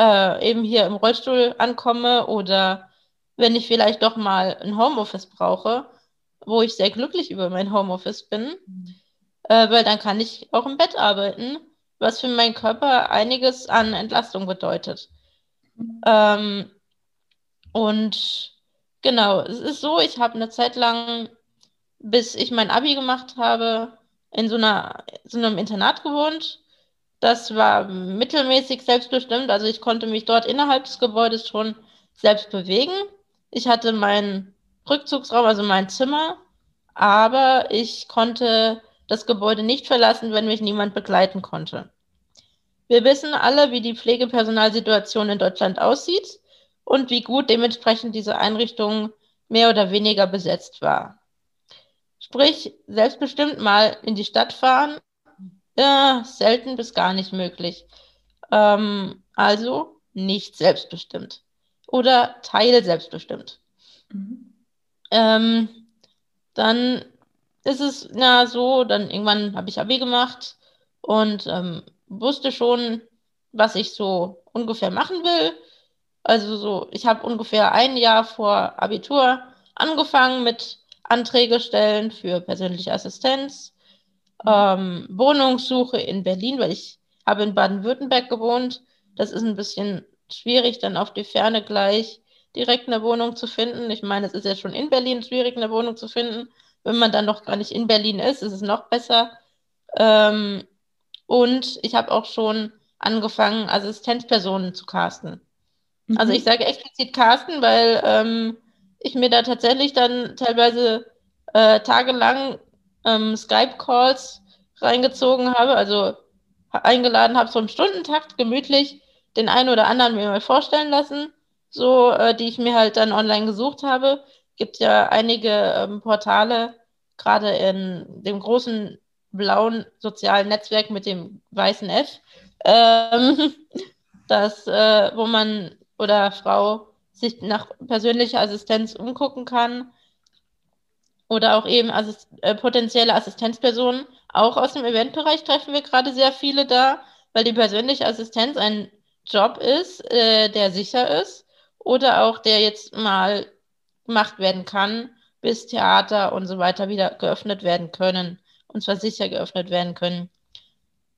äh, eben hier im Rollstuhl ankomme oder wenn ich vielleicht doch mal ein Homeoffice brauche, wo ich sehr glücklich über mein Homeoffice bin, mhm. äh, weil dann kann ich auch im Bett arbeiten, was für meinen Körper einiges an Entlastung bedeutet. Mhm. Ähm, und genau, es ist so, ich habe eine Zeit lang, bis ich mein Abi gemacht habe, in so, einer, so einem Internat gewohnt. Das war mittelmäßig selbstbestimmt, also ich konnte mich dort innerhalb des Gebäudes schon selbst bewegen. Ich hatte meinen Rückzugsraum, also mein Zimmer, aber ich konnte das Gebäude nicht verlassen, wenn mich niemand begleiten konnte. Wir wissen alle, wie die Pflegepersonalsituation in Deutschland aussieht und wie gut dementsprechend diese Einrichtung mehr oder weniger besetzt war. Sprich, selbstbestimmt mal in die Stadt fahren, äh, selten bis gar nicht möglich. Ähm, also nicht selbstbestimmt oder Teil selbstbestimmt. Mhm. Ähm, dann ist es na so, dann irgendwann habe ich Abi gemacht und ähm, wusste schon, was ich so ungefähr machen will. Also so, ich habe ungefähr ein Jahr vor Abitur angefangen mit Anträge stellen für persönliche Assistenz, ähm, Wohnungssuche in Berlin, weil ich habe in Baden-Württemberg gewohnt. Das ist ein bisschen schwierig, dann auf die Ferne gleich direkt eine Wohnung zu finden. Ich meine, es ist ja schon in Berlin schwierig, eine Wohnung zu finden. Wenn man dann noch gar nicht in Berlin ist, ist es noch besser. Ähm, und ich habe auch schon angefangen, Assistenzpersonen zu casten. Also mhm. Also ich sage explizit casten, weil ähm, ich mir da tatsächlich dann teilweise äh, tagelang ähm, Skype-Calls reingezogen habe, also eingeladen habe, so im Stundentakt gemütlich den einen oder anderen mir mal vorstellen lassen, so äh, die ich mir halt dann online gesucht habe. Gibt ja einige ähm, Portale, gerade in dem großen blauen sozialen Netzwerk mit dem weißen F, ähm, das, äh, wo man oder Frau sich nach persönlicher Assistenz umgucken kann oder auch eben Assist äh, potenzielle Assistenzpersonen. Auch aus dem Eventbereich treffen wir gerade sehr viele da, weil die persönliche Assistenz ein Job ist, äh, der sicher ist oder auch der jetzt mal gemacht werden kann, bis Theater und so weiter wieder geöffnet werden können und zwar sicher geöffnet werden können.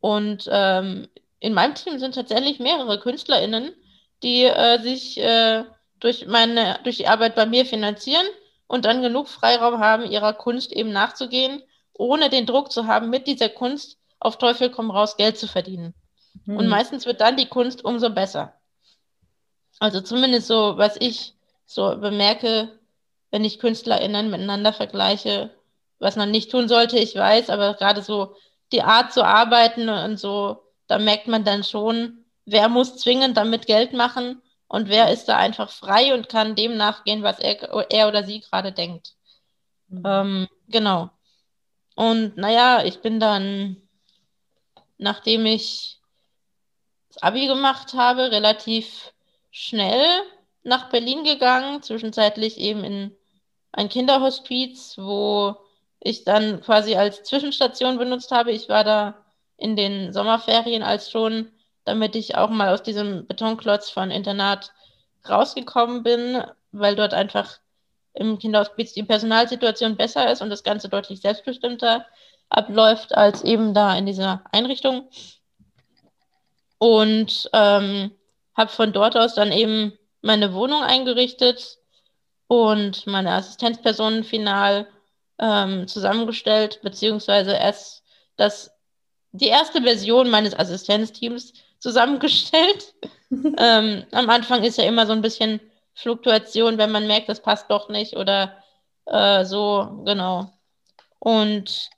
Und ähm, in meinem Team sind tatsächlich mehrere KünstlerInnen, die äh, sich äh, durch meine, durch die Arbeit bei mir finanzieren und dann genug Freiraum haben, ihrer Kunst eben nachzugehen, ohne den Druck zu haben, mit dieser Kunst auf Teufel komm raus Geld zu verdienen. Hm. Und meistens wird dann die Kunst umso besser. Also zumindest so, was ich so bemerke, wenn ich KünstlerInnen miteinander vergleiche, was man nicht tun sollte, ich weiß, aber gerade so die Art zu arbeiten und so, da merkt man dann schon, wer muss zwingend damit Geld machen und wer ist da einfach frei und kann dem nachgehen, was er, er oder sie gerade denkt. Mhm. Ähm, genau. Und naja, ich bin dann, nachdem ich das Abi gemacht habe, relativ schnell nach Berlin gegangen, zwischenzeitlich eben in ein Kinderhospiz, wo ich dann quasi als Zwischenstation benutzt habe. Ich war da in den Sommerferien als schon, damit ich auch mal aus diesem Betonklotz von Internat rausgekommen bin, weil dort einfach im Kinderhospiz die Personalsituation besser ist und das Ganze deutlich selbstbestimmter abläuft als eben da in dieser Einrichtung. Und ähm, habe von dort aus dann eben meine Wohnung eingerichtet und meine Assistenzpersonen final ähm, zusammengestellt, beziehungsweise erst das, die erste Version meines Assistenzteams zusammengestellt. ähm, am Anfang ist ja immer so ein bisschen Fluktuation, wenn man merkt, das passt doch nicht oder äh, so, genau. Und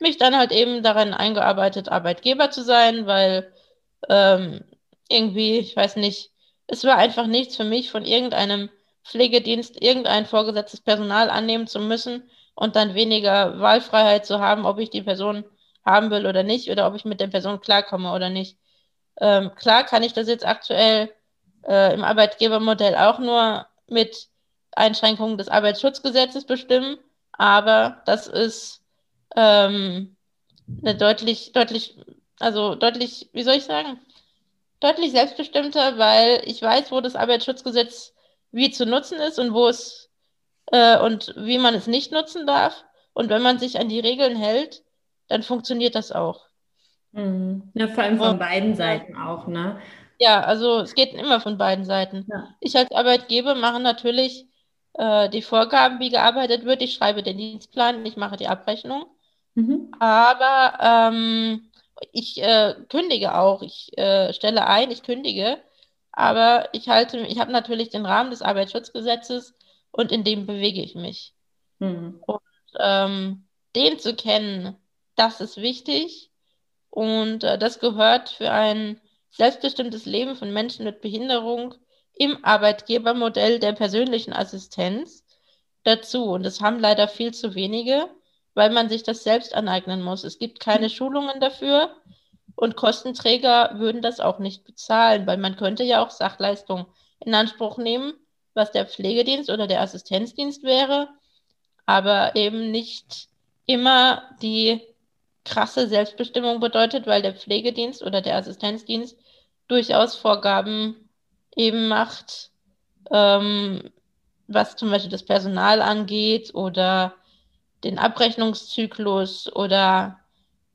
mich dann halt eben darin eingearbeitet, Arbeitgeber zu sein, weil ähm, irgendwie, ich weiß nicht, es war einfach nichts für mich, von irgendeinem Pflegedienst irgendein vorgesetztes Personal annehmen zu müssen und dann weniger Wahlfreiheit zu haben, ob ich die Person haben will oder nicht oder ob ich mit der Person klarkomme oder nicht. Ähm, klar kann ich das jetzt aktuell äh, im Arbeitgebermodell auch nur mit Einschränkungen des Arbeitsschutzgesetzes bestimmen, aber das ist ähm, eine deutlich, deutlich, also deutlich, wie soll ich sagen, deutlich selbstbestimmter, weil ich weiß, wo das Arbeitsschutzgesetz wie zu nutzen ist und wo es äh, und wie man es nicht nutzen darf. Und wenn man sich an die Regeln hält, dann funktioniert das auch. Mhm. Ja, vor allem von und, beiden Seiten auch, ne? Ja, also es geht immer von beiden Seiten. Ja. Ich als Arbeitgeber mache natürlich äh, die Vorgaben, wie gearbeitet wird. Ich schreibe den Dienstplan, ich mache die Abrechnung. Mhm. Aber ähm, ich äh, kündige auch. Ich äh, stelle ein, ich kündige. Aber ich halte, ich habe natürlich den Rahmen des Arbeitsschutzgesetzes und in dem bewege ich mich. Mhm. Und ähm, den zu kennen, das ist wichtig. Und äh, das gehört für ein selbstbestimmtes Leben von Menschen mit Behinderung im Arbeitgebermodell der persönlichen Assistenz dazu. Und das haben leider viel zu wenige, weil man sich das selbst aneignen muss. Es gibt keine Schulungen dafür und Kostenträger würden das auch nicht bezahlen, weil man könnte ja auch Sachleistung in Anspruch nehmen, was der Pflegedienst oder der Assistenzdienst wäre, aber eben nicht immer die krasse Selbstbestimmung bedeutet, weil der Pflegedienst oder der Assistenzdienst durchaus Vorgaben eben macht, ähm, was zum Beispiel das Personal angeht oder den Abrechnungszyklus oder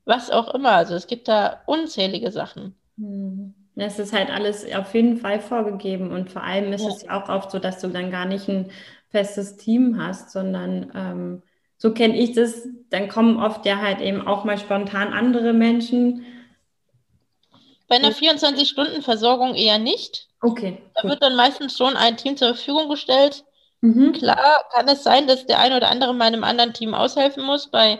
was auch immer. Also es gibt da unzählige Sachen. Hm. Es ist halt alles auf jeden Fall vorgegeben und vor allem ist ja. es ja auch oft so, dass du dann gar nicht ein festes Team hast, sondern ähm, so kenne ich das, dann kommen oft ja halt eben auch mal spontan andere Menschen. Bei einer 24-Stunden-Versorgung eher nicht. Okay. Da gut. wird dann meistens schon ein Team zur Verfügung gestellt. Mhm. Klar kann es sein, dass der eine oder andere meinem anderen Team aushelfen muss bei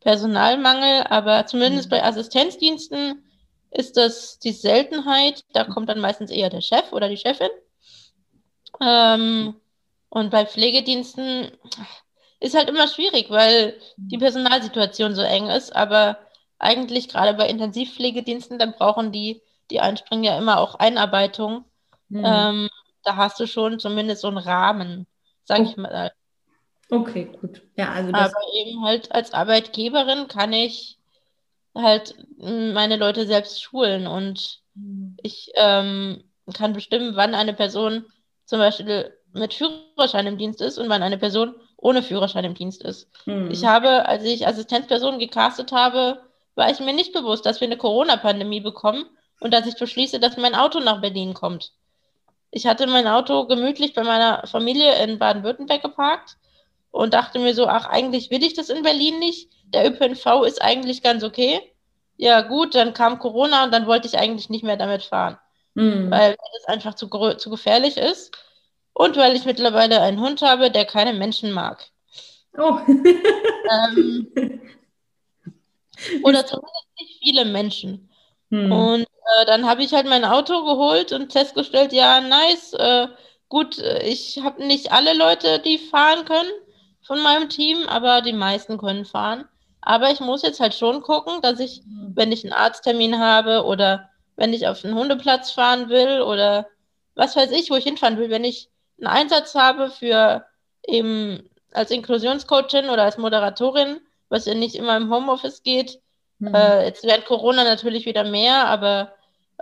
Personalmangel, aber zumindest mhm. bei Assistenzdiensten ist das die Seltenheit. Da kommt dann meistens eher der Chef oder die Chefin. Ähm, und bei Pflegediensten ist halt immer schwierig, weil die mhm. Personalsituation so eng ist. Aber eigentlich gerade bei Intensivpflegediensten, dann brauchen die, die einspringen ja immer auch Einarbeitung. Mhm. Ähm, da hast du schon zumindest so einen Rahmen, sag oh. ich mal. Okay, gut. Ja, also Aber eben halt als Arbeitgeberin kann ich halt meine Leute selbst schulen und mhm. ich ähm, kann bestimmen, wann eine Person zum Beispiel mit Führerschein im Dienst ist und wann eine Person ohne Führerschein im Dienst ist. Mhm. Ich habe, als ich Assistenzpersonen gecastet habe, war ich mir nicht bewusst, dass wir eine Corona-Pandemie bekommen und dass ich beschließe, dass mein Auto nach Berlin kommt. Ich hatte mein Auto gemütlich bei meiner Familie in Baden-Württemberg geparkt und dachte mir so, ach, eigentlich will ich das in Berlin nicht. Der ÖPNV ist eigentlich ganz okay. Ja, gut, dann kam Corona und dann wollte ich eigentlich nicht mehr damit fahren, mhm. weil es einfach zu, zu gefährlich ist und weil ich mittlerweile einen Hund habe, der keine Menschen mag. Oh. ähm, oder zumindest nicht viele Menschen. Mhm. Und äh, dann habe ich halt mein Auto geholt und festgestellt, ja, nice, äh, gut, äh, ich habe nicht alle Leute, die fahren können von meinem Team, aber die meisten können fahren. Aber ich muss jetzt halt schon gucken, dass ich, mhm. wenn ich einen Arzttermin habe oder wenn ich auf einen Hundeplatz fahren will oder was weiß ich, wo ich hinfahren will, wenn ich einen Einsatz habe für eben als Inklusionscoachin oder als Moderatorin, was ja nicht immer im Homeoffice geht. Mhm. Äh, jetzt während Corona natürlich wieder mehr, aber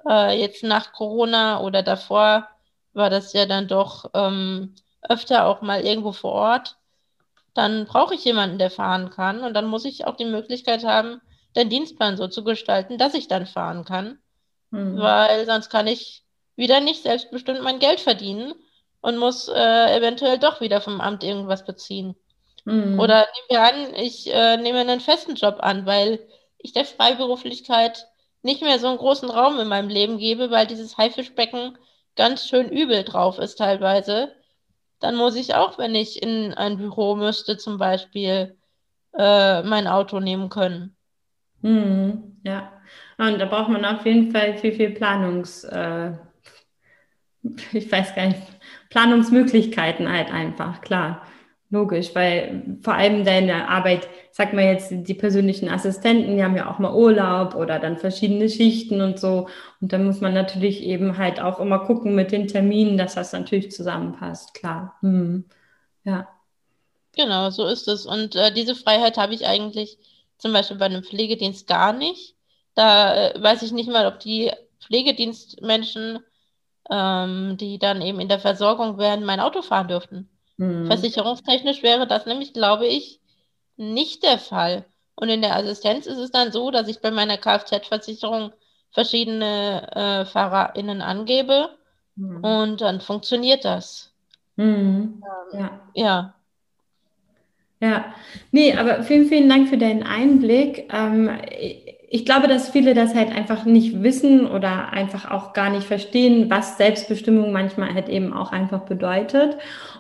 äh, jetzt nach Corona oder davor war das ja dann doch ähm, öfter auch mal irgendwo vor Ort dann brauche ich jemanden, der fahren kann. Und dann muss ich auch die Möglichkeit haben, den Dienstplan so zu gestalten, dass ich dann fahren kann. Mhm. Weil sonst kann ich wieder nicht selbstbestimmt mein Geld verdienen und muss äh, eventuell doch wieder vom Amt irgendwas beziehen. Mhm. Oder nehmen wir an, ich äh, nehme einen festen Job an, weil ich der Freiberuflichkeit nicht mehr so einen großen Raum in meinem Leben gebe, weil dieses Haifischbecken ganz schön übel drauf ist teilweise dann muss ich auch, wenn ich in ein Büro müsste, zum Beispiel äh, mein Auto nehmen können. Hm, ja, und da braucht man auf jeden Fall viel, viel Planungs, äh, ich weiß gar nicht, Planungsmöglichkeiten halt einfach, klar. Logisch, weil vor allem deine Arbeit, sag mal jetzt, die persönlichen Assistenten, die haben ja auch mal Urlaub oder dann verschiedene Schichten und so. Und da muss man natürlich eben halt auch immer gucken mit den Terminen, dass das natürlich zusammenpasst, klar. Hm. Ja. Genau, so ist es. Und äh, diese Freiheit habe ich eigentlich zum Beispiel bei einem Pflegedienst gar nicht. Da äh, weiß ich nicht mal, ob die Pflegedienstmenschen, ähm, die dann eben in der Versorgung wären, mein Auto fahren dürften. Mhm. Versicherungstechnisch wäre das nämlich, glaube ich, nicht der Fall. Und in der Assistenz ist es dann so, dass ich bei meiner Kfz-Versicherung verschiedene äh, FahrerInnen angebe mhm. und dann funktioniert das. Mhm. Ähm, ja. ja. Ja, nee, aber vielen, vielen Dank für deinen Einblick. Ähm, ich glaube, dass viele das halt einfach nicht wissen oder einfach auch gar nicht verstehen, was Selbstbestimmung manchmal halt eben auch einfach bedeutet.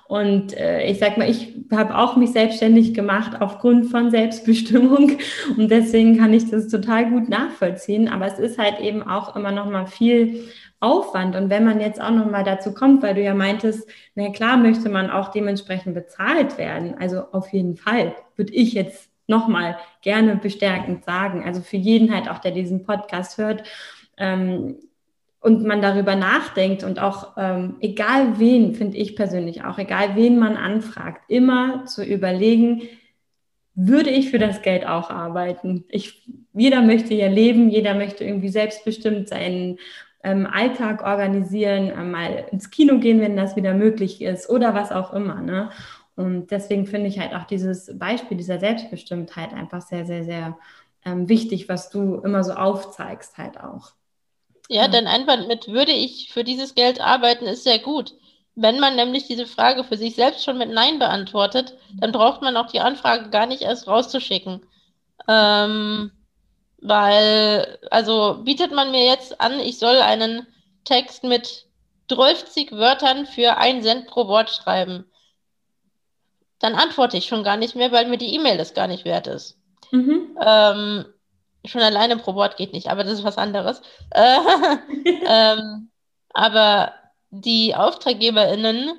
Und äh, ich sag mal, ich habe auch mich selbstständig gemacht aufgrund von Selbstbestimmung und deswegen kann ich das total gut nachvollziehen. Aber es ist halt eben auch immer noch mal viel Aufwand. Und wenn man jetzt auch noch mal dazu kommt, weil du ja meintest, na klar möchte man auch dementsprechend bezahlt werden. Also auf jeden Fall würde ich jetzt noch mal gerne bestärkend sagen. Also für jeden halt auch, der diesen Podcast hört. Ähm, und man darüber nachdenkt und auch ähm, egal wen, finde ich persönlich auch, egal wen man anfragt, immer zu überlegen, würde ich für das Geld auch arbeiten? Ich, jeder möchte ja leben, jeder möchte irgendwie selbstbestimmt seinen ähm, Alltag organisieren, äh, mal ins Kino gehen, wenn das wieder möglich ist oder was auch immer. Ne? Und deswegen finde ich halt auch dieses Beispiel dieser Selbstbestimmtheit einfach sehr, sehr, sehr ähm, wichtig, was du immer so aufzeigst halt auch. Ja, dein Einwand mit, würde ich für dieses Geld arbeiten, ist sehr gut. Wenn man nämlich diese Frage für sich selbst schon mit Nein beantwortet, dann braucht man auch die Anfrage gar nicht erst rauszuschicken. Ähm, weil, also bietet man mir jetzt an, ich soll einen Text mit 12 Wörtern für ein Cent pro Wort schreiben, dann antworte ich schon gar nicht mehr, weil mir die E-Mail das gar nicht wert ist. Mhm. Ähm, Schon alleine pro Wort geht nicht, aber das ist was anderes. Äh, ähm, aber die AuftraggeberInnen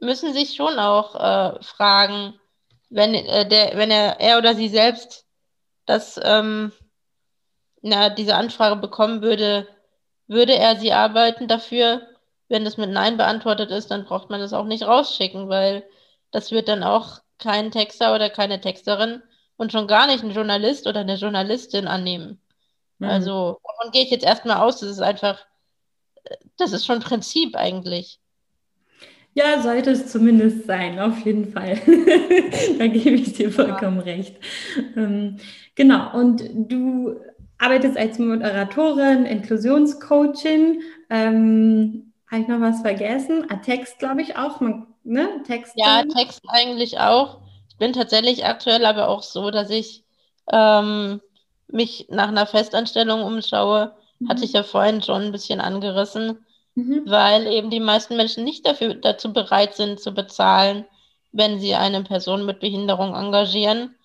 müssen sich schon auch äh, fragen, wenn, äh, der, wenn er, er oder sie selbst das, ähm, na, diese Anfrage bekommen würde, würde er sie arbeiten dafür? Wenn das mit Nein beantwortet ist, dann braucht man das auch nicht rausschicken, weil das wird dann auch kein Texter oder keine Texterin und schon gar nicht einen Journalist oder eine Journalistin annehmen. Mhm. Also davon gehe ich jetzt erstmal aus, das ist einfach, das ist schon Prinzip eigentlich. Ja, sollte es zumindest sein, auf jeden Fall. da gebe ich dir vollkommen ja. recht. Ähm, genau, und du arbeitest als Moderatorin, Inklusionscoachin. Ähm, Habe ich noch was vergessen? Ah, Text, glaube ich, auch. Man, ne? Text. Ja, Text eigentlich auch bin tatsächlich aktuell aber auch so, dass ich ähm, mich nach einer Festanstellung umschaue. Mhm. Hatte ich ja vorhin schon ein bisschen angerissen, mhm. weil eben die meisten Menschen nicht dafür, dazu bereit sind zu bezahlen, wenn sie eine Person mit Behinderung engagieren.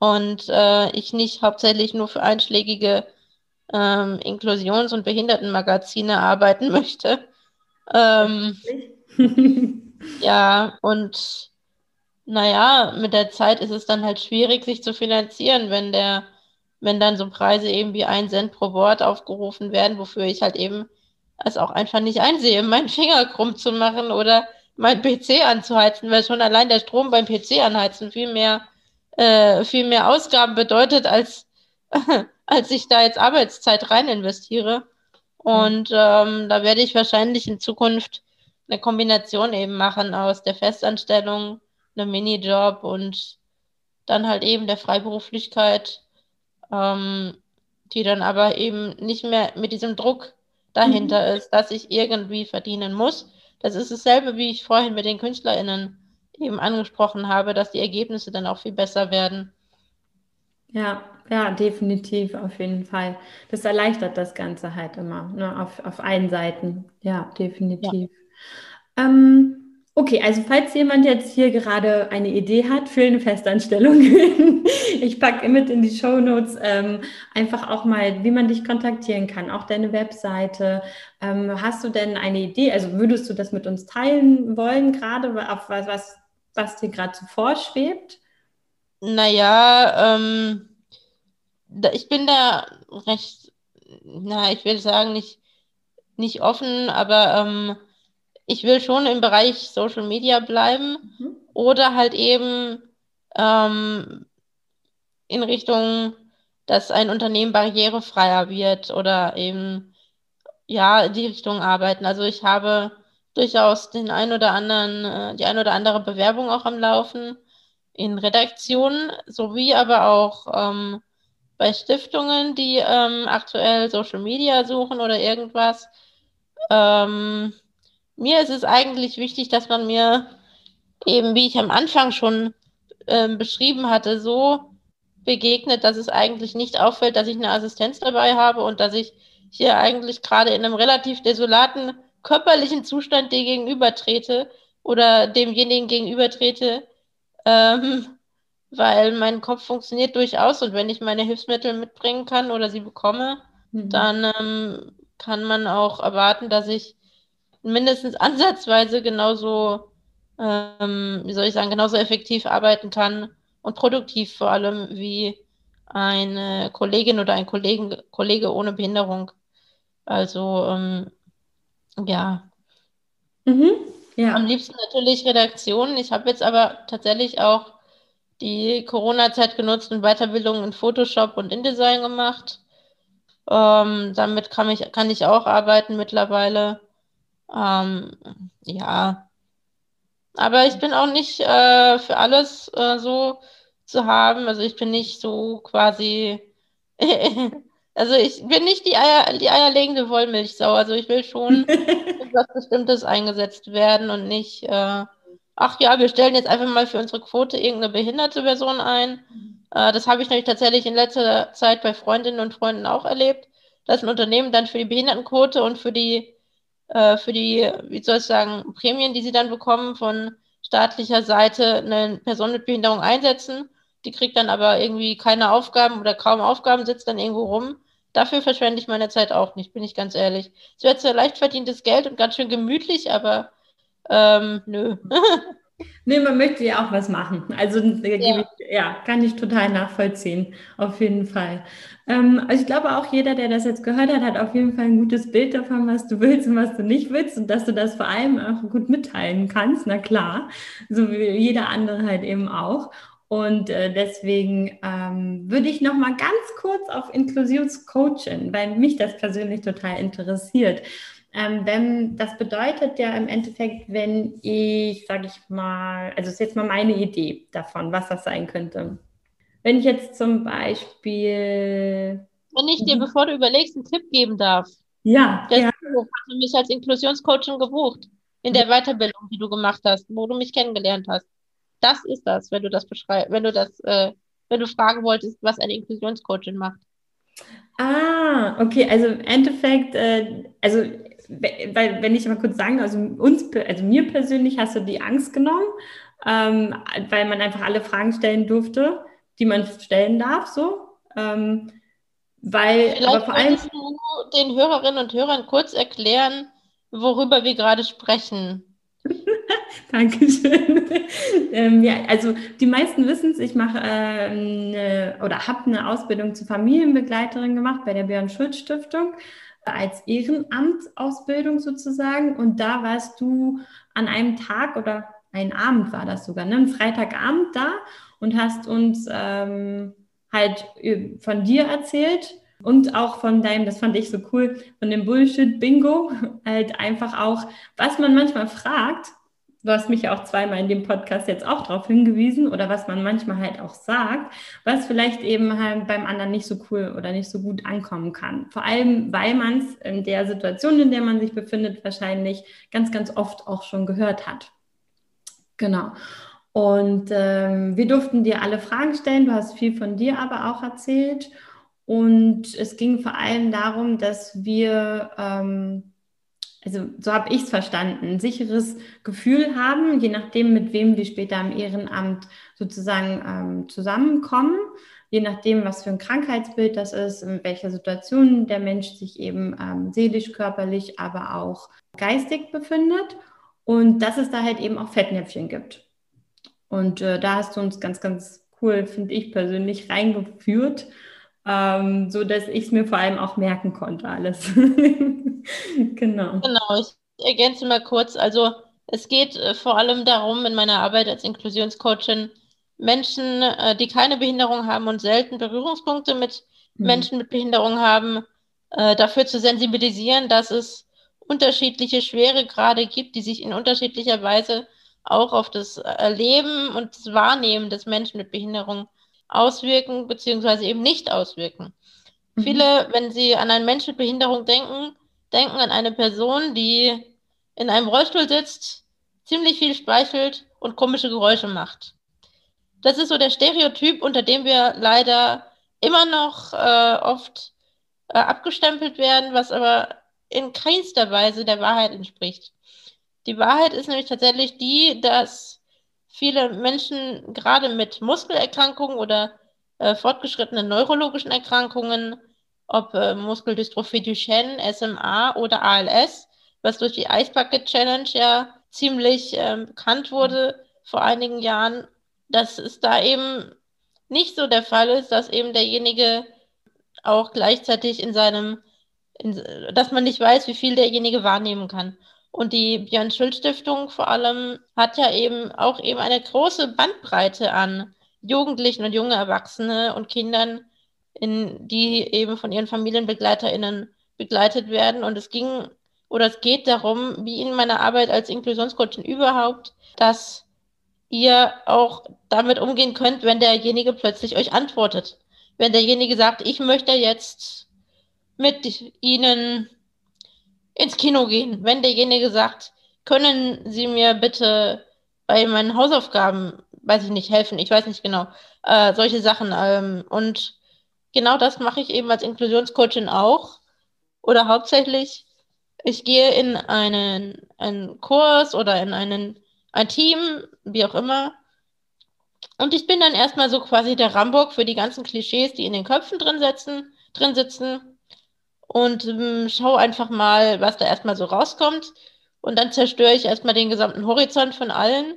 Und äh, ich nicht hauptsächlich nur für einschlägige ähm, Inklusions- und Behindertenmagazine arbeiten möchte. Ähm, ja, und naja, mit der Zeit ist es dann halt schwierig, sich zu finanzieren, wenn der, wenn dann so Preise eben wie ein Cent pro Wort aufgerufen werden, wofür ich halt eben es auch einfach nicht einsehe, meinen Finger krumm zu machen oder mein PC anzuheizen, weil schon allein der Strom beim PC anheizen viel mehr, äh, viel mehr Ausgaben bedeutet, als, als ich da jetzt Arbeitszeit rein investiere. Und ähm, da werde ich wahrscheinlich in Zukunft eine Kombination eben machen aus der Festanstellung, einem Minijob und dann halt eben der Freiberuflichkeit, ähm, die dann aber eben nicht mehr mit diesem Druck dahinter mhm. ist, dass ich irgendwie verdienen muss. Das ist dasselbe, wie ich vorhin mit den KünstlerInnen eben angesprochen habe, dass die Ergebnisse dann auch viel besser werden. Ja, ja, definitiv, auf jeden Fall. Das erleichtert das Ganze halt immer, ne, auf, auf allen Seiten. Ja, definitiv. Ja. Ähm, Okay, also falls jemand jetzt hier gerade eine Idee hat für eine Festanstellung, ich packe mit in die Show Notes ähm, einfach auch mal, wie man dich kontaktieren kann, auch deine Webseite. Ähm, hast du denn eine Idee? Also würdest du das mit uns teilen wollen, gerade auf was, was, was dir gerade so vorschwebt? Naja, ähm, ich bin da recht, na, ich will sagen, nicht, nicht offen, aber ähm, ich will schon im Bereich Social Media bleiben mhm. oder halt eben ähm, in Richtung, dass ein Unternehmen barrierefreier wird oder eben ja in die Richtung arbeiten. Also ich habe durchaus den ein oder anderen, äh, die ein oder andere Bewerbung auch am Laufen in Redaktionen sowie aber auch ähm, bei Stiftungen, die ähm, aktuell Social Media suchen oder irgendwas. Ähm, mir ist es eigentlich wichtig, dass man mir eben, wie ich am Anfang schon äh, beschrieben hatte, so begegnet, dass es eigentlich nicht auffällt, dass ich eine Assistenz dabei habe und dass ich hier eigentlich gerade in einem relativ desolaten körperlichen Zustand dir gegenübertrete oder demjenigen gegenübertrete, ähm, weil mein Kopf funktioniert durchaus und wenn ich meine Hilfsmittel mitbringen kann oder sie bekomme, mhm. dann ähm, kann man auch erwarten, dass ich mindestens ansatzweise genauso, ähm, wie soll ich sagen, genauso effektiv arbeiten kann und produktiv vor allem wie eine Kollegin oder ein Kollegen, Kollege ohne Behinderung. Also ähm, ja. Mhm, ja. Am liebsten natürlich Redaktionen. Ich habe jetzt aber tatsächlich auch die Corona-Zeit genutzt und Weiterbildungen in Photoshop und InDesign gemacht. Ähm, damit kann ich, kann ich auch arbeiten mittlerweile. Ähm, ja, aber ich bin auch nicht äh, für alles äh, so zu haben. Also ich bin nicht so quasi, also ich bin nicht die, Eier, die eierlegende Wollmilchsau. Also ich will schon etwas Bestimmtes eingesetzt werden und nicht, äh, ach ja, wir stellen jetzt einfach mal für unsere Quote irgendeine behinderte Person ein. Äh, das habe ich nämlich tatsächlich in letzter Zeit bei Freundinnen und Freunden auch erlebt, dass ein Unternehmen dann für die Behindertenquote und für die äh, für die, wie soll ich sagen, Prämien, die sie dann bekommen von staatlicher Seite, eine Person mit Behinderung einsetzen. Die kriegt dann aber irgendwie keine Aufgaben oder kaum Aufgaben, sitzt dann irgendwo rum. Dafür verschwende ich meine Zeit auch nicht, bin ich ganz ehrlich. Es wird zwar leicht verdientes Geld und ganz schön gemütlich, aber ähm, nö. Nee, man möchte ja auch was machen. Also ja. Ich, ja. kann ich total nachvollziehen, auf jeden Fall. Ähm, also ich glaube auch jeder, der das jetzt gehört hat, hat auf jeden Fall ein gutes Bild davon, was du willst und was du nicht willst und dass du das vor allem auch gut mitteilen kannst, na klar, so wie jeder andere halt eben auch. Und äh, deswegen ähm, würde ich noch mal ganz kurz auf Inklusionscoaching, weil mich das persönlich total interessiert. Ähm, wenn, das bedeutet ja im Endeffekt, wenn ich, sage ich mal, also das ist jetzt mal meine Idee davon, was das sein könnte. Wenn ich jetzt zum Beispiel. Wenn ich dir, bevor du überlegst, einen Tipp geben darf. Ja. Der ja. hast mich als Inklusionscoaching gebucht in der Weiterbildung, die du gemacht hast, wo du mich kennengelernt hast. das ist das, wenn du das beschreibst, wenn du das, äh, wenn du fragen wolltest, was eine Inklusionscoachin macht. Ah, okay, also im Endeffekt, äh, also weil, wenn ich mal kurz sagen, also uns, also mir persönlich hast du die Angst genommen, ähm, weil man einfach alle Fragen stellen durfte, die man stellen darf, so. Ähm, weil, Vielleicht aber vor allem. du den Hörerinnen und Hörern kurz erklären, worüber wir gerade sprechen. Dankeschön. ähm, ja, also die meisten wissen es, ich mache äh, oder habe eine Ausbildung zur Familienbegleiterin gemacht bei der Björn Schulz Stiftung als Ehrenamtsausbildung sozusagen. Und da warst du an einem Tag oder ein Abend war das sogar, ne? ein Freitagabend da und hast uns ähm, halt von dir erzählt und auch von deinem, das fand ich so cool, von dem Bullshit-Bingo, halt einfach auch, was man manchmal fragt, du hast mich ja auch zweimal in dem Podcast jetzt auch darauf hingewiesen oder was man manchmal halt auch sagt, was vielleicht eben halt beim anderen nicht so cool oder nicht so gut ankommen kann. Vor allem, weil man es in der Situation, in der man sich befindet, wahrscheinlich ganz, ganz oft auch schon gehört hat. Genau. Und ähm, wir durften dir alle Fragen stellen. Du hast viel von dir aber auch erzählt. Und es ging vor allem darum, dass wir ähm, also so habe ich es verstanden, ein sicheres Gefühl haben, je nachdem, mit wem wir später im Ehrenamt sozusagen ähm, zusammenkommen, je nachdem, was für ein Krankheitsbild das ist, in welcher Situation der Mensch sich eben ähm, seelisch, körperlich, aber auch geistig befindet. Und dass es da halt eben auch Fettnäpfchen gibt. Und äh, da hast du uns ganz, ganz cool, finde ich persönlich, reingeführt ähm, so dass ich es mir vor allem auch merken konnte, alles. genau. Genau, ich ergänze mal kurz. Also es geht äh, vor allem darum, in meiner Arbeit als Inklusionscoachin, Menschen, äh, die keine Behinderung haben und selten Berührungspunkte mit mhm. Menschen mit Behinderung haben, äh, dafür zu sensibilisieren, dass es unterschiedliche Schweregrade gibt, die sich in unterschiedlicher Weise auch auf das Erleben und das Wahrnehmen des Menschen mit Behinderung auswirken, beziehungsweise eben nicht auswirken. Mhm. Viele, wenn sie an einen Menschen mit Behinderung denken, denken an eine Person, die in einem Rollstuhl sitzt, ziemlich viel speichelt und komische Geräusche macht. Das ist so der Stereotyp, unter dem wir leider immer noch äh, oft äh, abgestempelt werden, was aber in keinster Weise der Wahrheit entspricht. Die Wahrheit ist nämlich tatsächlich die, dass viele Menschen gerade mit Muskelerkrankungen oder äh, fortgeschrittenen neurologischen Erkrankungen, ob äh, Muskeldystrophie Duchenne, SMA oder ALS, was durch die Ice Bucket Challenge ja ziemlich äh, bekannt wurde vor einigen Jahren, dass es da eben nicht so der Fall ist, dass eben derjenige auch gleichzeitig in seinem, in, dass man nicht weiß, wie viel derjenige wahrnehmen kann. Und die Björn Schulz Stiftung vor allem hat ja eben auch eben eine große Bandbreite an Jugendlichen und junge Erwachsene und Kindern, in, die eben von ihren FamilienbegleiterInnen begleitet werden. Und es ging oder es geht darum, wie in meiner Arbeit als Inklusionscoachin überhaupt, dass ihr auch damit umgehen könnt, wenn derjenige plötzlich euch antwortet. Wenn derjenige sagt, ich möchte jetzt mit Ihnen ins Kino gehen. Wenn derjenige sagt, können Sie mir bitte bei meinen Hausaufgaben, weiß ich nicht, helfen, ich weiß nicht genau, äh, solche Sachen. Ähm, und genau das mache ich eben als Inklusionscoachin auch oder hauptsächlich. Ich gehe in einen, einen Kurs oder in einen, ein Team, wie auch immer. Und ich bin dann erstmal so quasi der Rambock für die ganzen Klischees, die in den Köpfen drin, sitzen, drin sitzen und ähm, schau einfach mal, was da erstmal so rauskommt. Und dann zerstöre ich erstmal den gesamten Horizont von allen,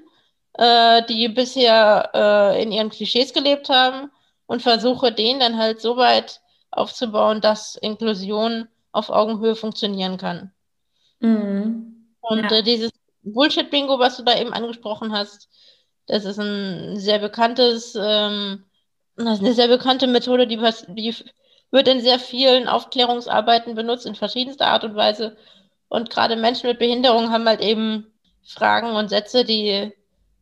äh, die bisher äh, in ihren Klischees gelebt haben und versuche den dann halt so weit aufzubauen, dass Inklusion auf Augenhöhe funktionieren kann. Mhm. Und ja. äh, dieses Bullshit-Bingo, was du da eben angesprochen hast, das ist ein sehr bekanntes, ähm, eine sehr bekannte Methode, die, die wird in sehr vielen Aufklärungsarbeiten benutzt, in verschiedenster Art und Weise. Und gerade Menschen mit Behinderung haben halt eben Fragen und Sätze, die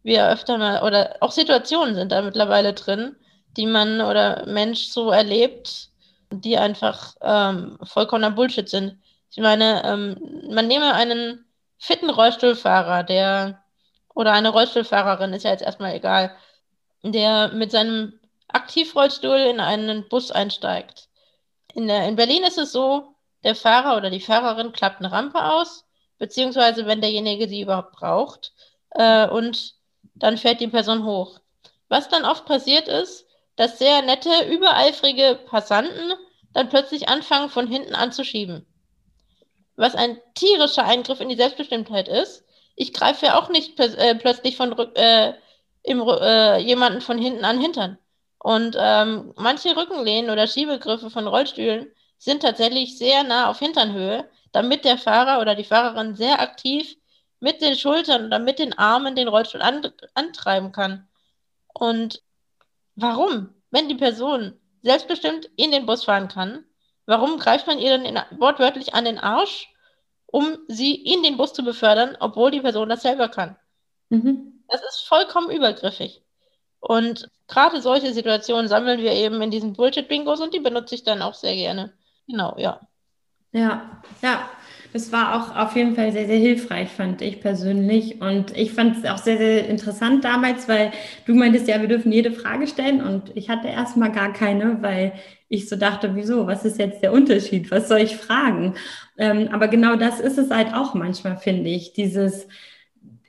wir öfter mal, oder auch Situationen sind da mittlerweile drin, die man oder Mensch so erlebt, die einfach ähm, vollkommener Bullshit sind. Ich meine, ähm, man nehme einen fitten Rollstuhlfahrer, der oder eine Rollstuhlfahrerin, ist ja jetzt erstmal egal, der mit seinem Aktivrollstuhl in einen Bus einsteigt. In, der, in Berlin ist es so, der Fahrer oder die Fahrerin klappt eine Rampe aus, beziehungsweise wenn derjenige sie überhaupt braucht, äh, und dann fährt die Person hoch. Was dann oft passiert ist, dass sehr nette, übereifrige Passanten dann plötzlich anfangen, von hinten anzuschieben. Was ein tierischer Eingriff in die Selbstbestimmtheit ist. Ich greife ja auch nicht äh, plötzlich von äh, im, äh, jemanden von hinten an Hintern. Und ähm, manche Rückenlehnen oder Schiebegriffe von Rollstühlen sind tatsächlich sehr nah auf Hinternhöhe, damit der Fahrer oder die Fahrerin sehr aktiv mit den Schultern oder mit den Armen den Rollstuhl an, antreiben kann. Und warum, wenn die Person selbstbestimmt in den Bus fahren kann, warum greift man ihr dann wortwörtlich an den Arsch, um sie in den Bus zu befördern, obwohl die Person das selber kann? Mhm. Das ist vollkommen übergriffig. Und gerade solche Situationen sammeln wir eben in diesen Bullshit-Bingos und die benutze ich dann auch sehr gerne. Genau, ja. Ja, ja. Es war auch auf jeden Fall sehr, sehr hilfreich, fand ich persönlich. Und ich fand es auch sehr, sehr interessant damals, weil du meintest ja, wir dürfen jede Frage stellen. Und ich hatte erstmal gar keine, weil ich so dachte, wieso? Was ist jetzt der Unterschied? Was soll ich fragen? Ähm, aber genau das ist es halt auch manchmal, finde ich. Dieses,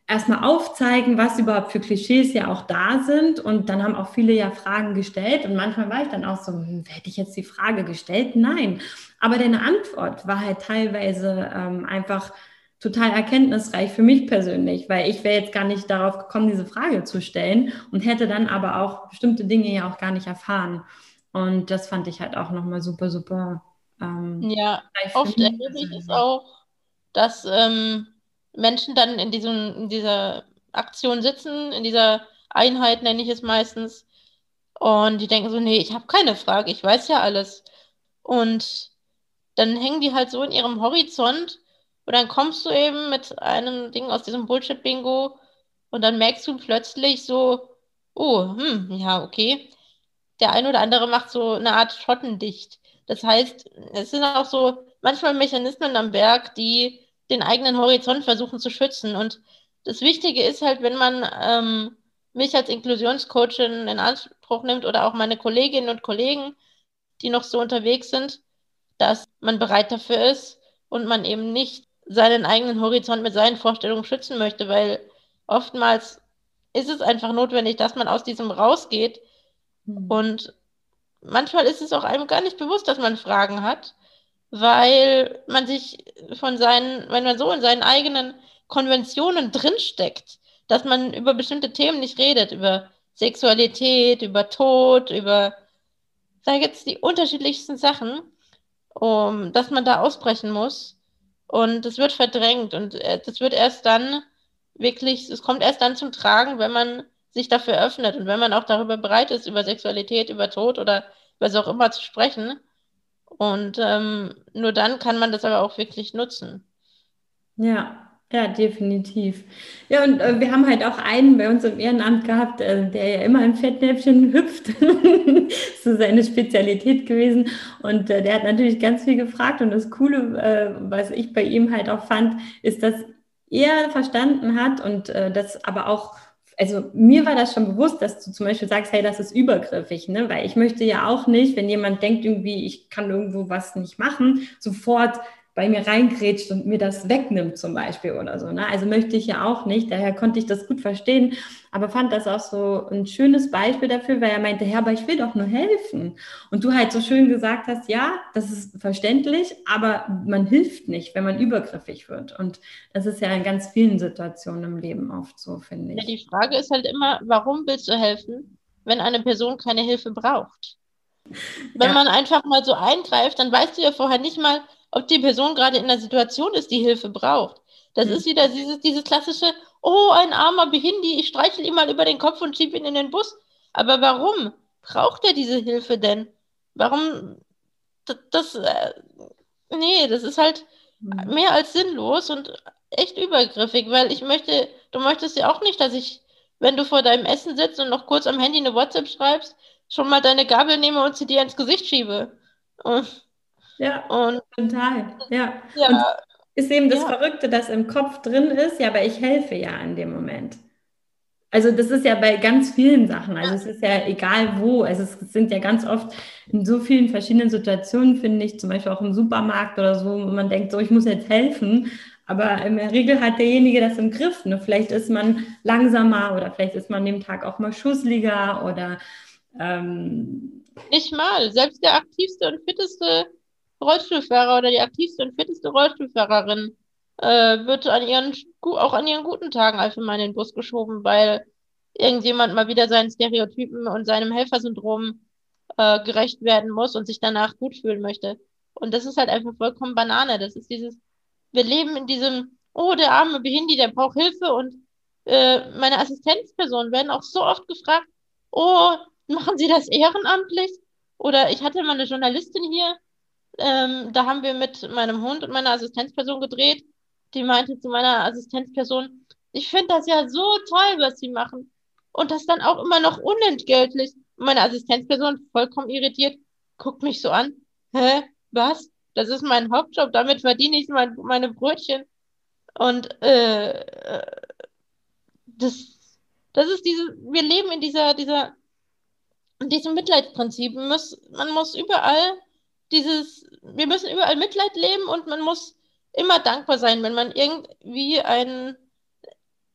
erstmal aufzeigen, was überhaupt für Klischees ja auch da sind. Und dann haben auch viele ja Fragen gestellt. Und manchmal war ich dann auch so, hm, hätte ich jetzt die Frage gestellt? Nein. Aber deine Antwort war halt teilweise ähm, einfach total erkenntnisreich für mich persönlich, weil ich wäre jetzt gar nicht darauf gekommen, diese Frage zu stellen und hätte dann aber auch bestimmte Dinge ja auch gar nicht erfahren. Und das fand ich halt auch nochmal super, super. Ähm, ja, oft erlebe ich es auch, dass ähm, Menschen dann in, diesem, in dieser Aktion sitzen, in dieser Einheit nenne ich es meistens, und die denken so, nee, ich habe keine Frage, ich weiß ja alles. Und dann hängen die halt so in ihrem Horizont und dann kommst du eben mit einem Ding aus diesem Bullshit-Bingo und dann merkst du plötzlich so, oh, hm, ja, okay. Der eine oder andere macht so eine Art Schottendicht. Das heißt, es sind auch so manchmal Mechanismen am Berg, die den eigenen Horizont versuchen zu schützen. Und das Wichtige ist halt, wenn man ähm, mich als Inklusionscoachin in Anspruch nimmt oder auch meine Kolleginnen und Kollegen, die noch so unterwegs sind, dass man bereit dafür ist und man eben nicht seinen eigenen Horizont mit seinen Vorstellungen schützen möchte, weil oftmals ist es einfach notwendig, dass man aus diesem rausgeht. Mhm. Und manchmal ist es auch einem gar nicht bewusst, dass man Fragen hat weil man sich von seinen, wenn man so in seinen eigenen Konventionen drinsteckt, dass man über bestimmte Themen nicht redet, über Sexualität, über Tod, über, sag jetzt die unterschiedlichsten Sachen, um, dass man da ausbrechen muss. Und es wird verdrängt und äh, das wird erst dann wirklich, es kommt erst dann zum Tragen, wenn man sich dafür öffnet und wenn man auch darüber bereit ist, über Sexualität, über Tod oder was auch immer zu sprechen. Und ähm, nur dann kann man das aber auch wirklich nutzen. Ja, ja, definitiv. Ja, und äh, wir haben halt auch einen bei uns im Ehrenamt gehabt, äh, der ja immer im Fettnäpfchen hüpft. so seine Spezialität gewesen. Und äh, der hat natürlich ganz viel gefragt. Und das Coole, äh, was ich bei ihm halt auch fand, ist, dass er verstanden hat und äh, das aber auch also mir war das schon bewusst, dass du zum Beispiel sagst, hey, das ist übergriffig, ne? Weil ich möchte ja auch nicht, wenn jemand denkt, irgendwie, ich kann irgendwo was nicht machen, sofort bei mir reingrätscht und mir das wegnimmt zum Beispiel oder so. Ne? Also möchte ich ja auch nicht. Daher konnte ich das gut verstehen, aber fand das auch so ein schönes Beispiel dafür, weil er meinte, ja, aber ich will doch nur helfen. Und du halt so schön gesagt hast, ja, das ist verständlich, aber man hilft nicht, wenn man übergriffig wird. Und das ist ja in ganz vielen Situationen im Leben oft so, finde ich. Ja, die Frage ist halt immer, warum willst du helfen, wenn eine Person keine Hilfe braucht? Wenn ja. man einfach mal so eingreift, dann weißt du ja vorher nicht mal, ob die Person gerade in einer Situation ist, die Hilfe braucht. Das mhm. ist wieder dieses, dieses klassische, oh, ein armer Behindi, ich streichel ihm mal über den Kopf und schiebe ihn in den Bus. Aber warum braucht er diese Hilfe denn? Warum, das, das äh, nee, das ist halt mhm. mehr als sinnlos und echt übergriffig, weil ich möchte, du möchtest ja auch nicht, dass ich, wenn du vor deinem Essen sitzt und noch kurz am Handy eine WhatsApp schreibst, schon mal deine Gabel nehme und sie dir ins Gesicht schiebe. Und ja, und, total. Ja. ja. Und ist eben das ja. Verrückte, das im Kopf drin ist, ja, aber ich helfe ja in dem Moment. Also das ist ja bei ganz vielen Sachen. Also es ist ja egal wo. Also es sind ja ganz oft in so vielen verschiedenen Situationen, finde ich, zum Beispiel auch im Supermarkt oder so, wo man denkt, so ich muss jetzt helfen. Aber in der Regel hat derjenige das im Griff. Ne? Vielleicht ist man langsamer oder vielleicht ist man an dem Tag auch mal schussliger oder ähm nicht mal. Selbst der aktivste und fitteste Rollstuhlfahrer oder die aktivste und fitteste Rollstuhlfahrerin äh, wird an ihren, auch an ihren guten Tagen einfach mal in den Bus geschoben, weil irgendjemand mal wieder seinen Stereotypen und seinem Helfersyndrom äh, gerecht werden muss und sich danach gut fühlen möchte. Und das ist halt einfach vollkommen Banane. Das ist dieses, wir leben in diesem, oh, der arme Behindi, der braucht Hilfe und äh, meine Assistenzpersonen werden auch so oft gefragt, oh, machen Sie das ehrenamtlich? Oder ich hatte mal eine Journalistin hier, ähm, da haben wir mit meinem Hund und meiner Assistenzperson gedreht die meinte zu meiner Assistenzperson, ich finde das ja so toll, was sie machen. Und das dann auch immer noch unentgeltlich. Meine Assistenzperson, vollkommen irritiert, guckt mich so an. Hä? Was? Das ist mein Hauptjob, damit verdiene ich mein, meine Brötchen. Und äh, das, das ist diese, wir leben in dieser, dieser, in diesem Mitleidsprinzip. Man muss, man muss überall dieses, wir müssen überall Mitleid leben und man muss immer dankbar sein, wenn man irgendwie einen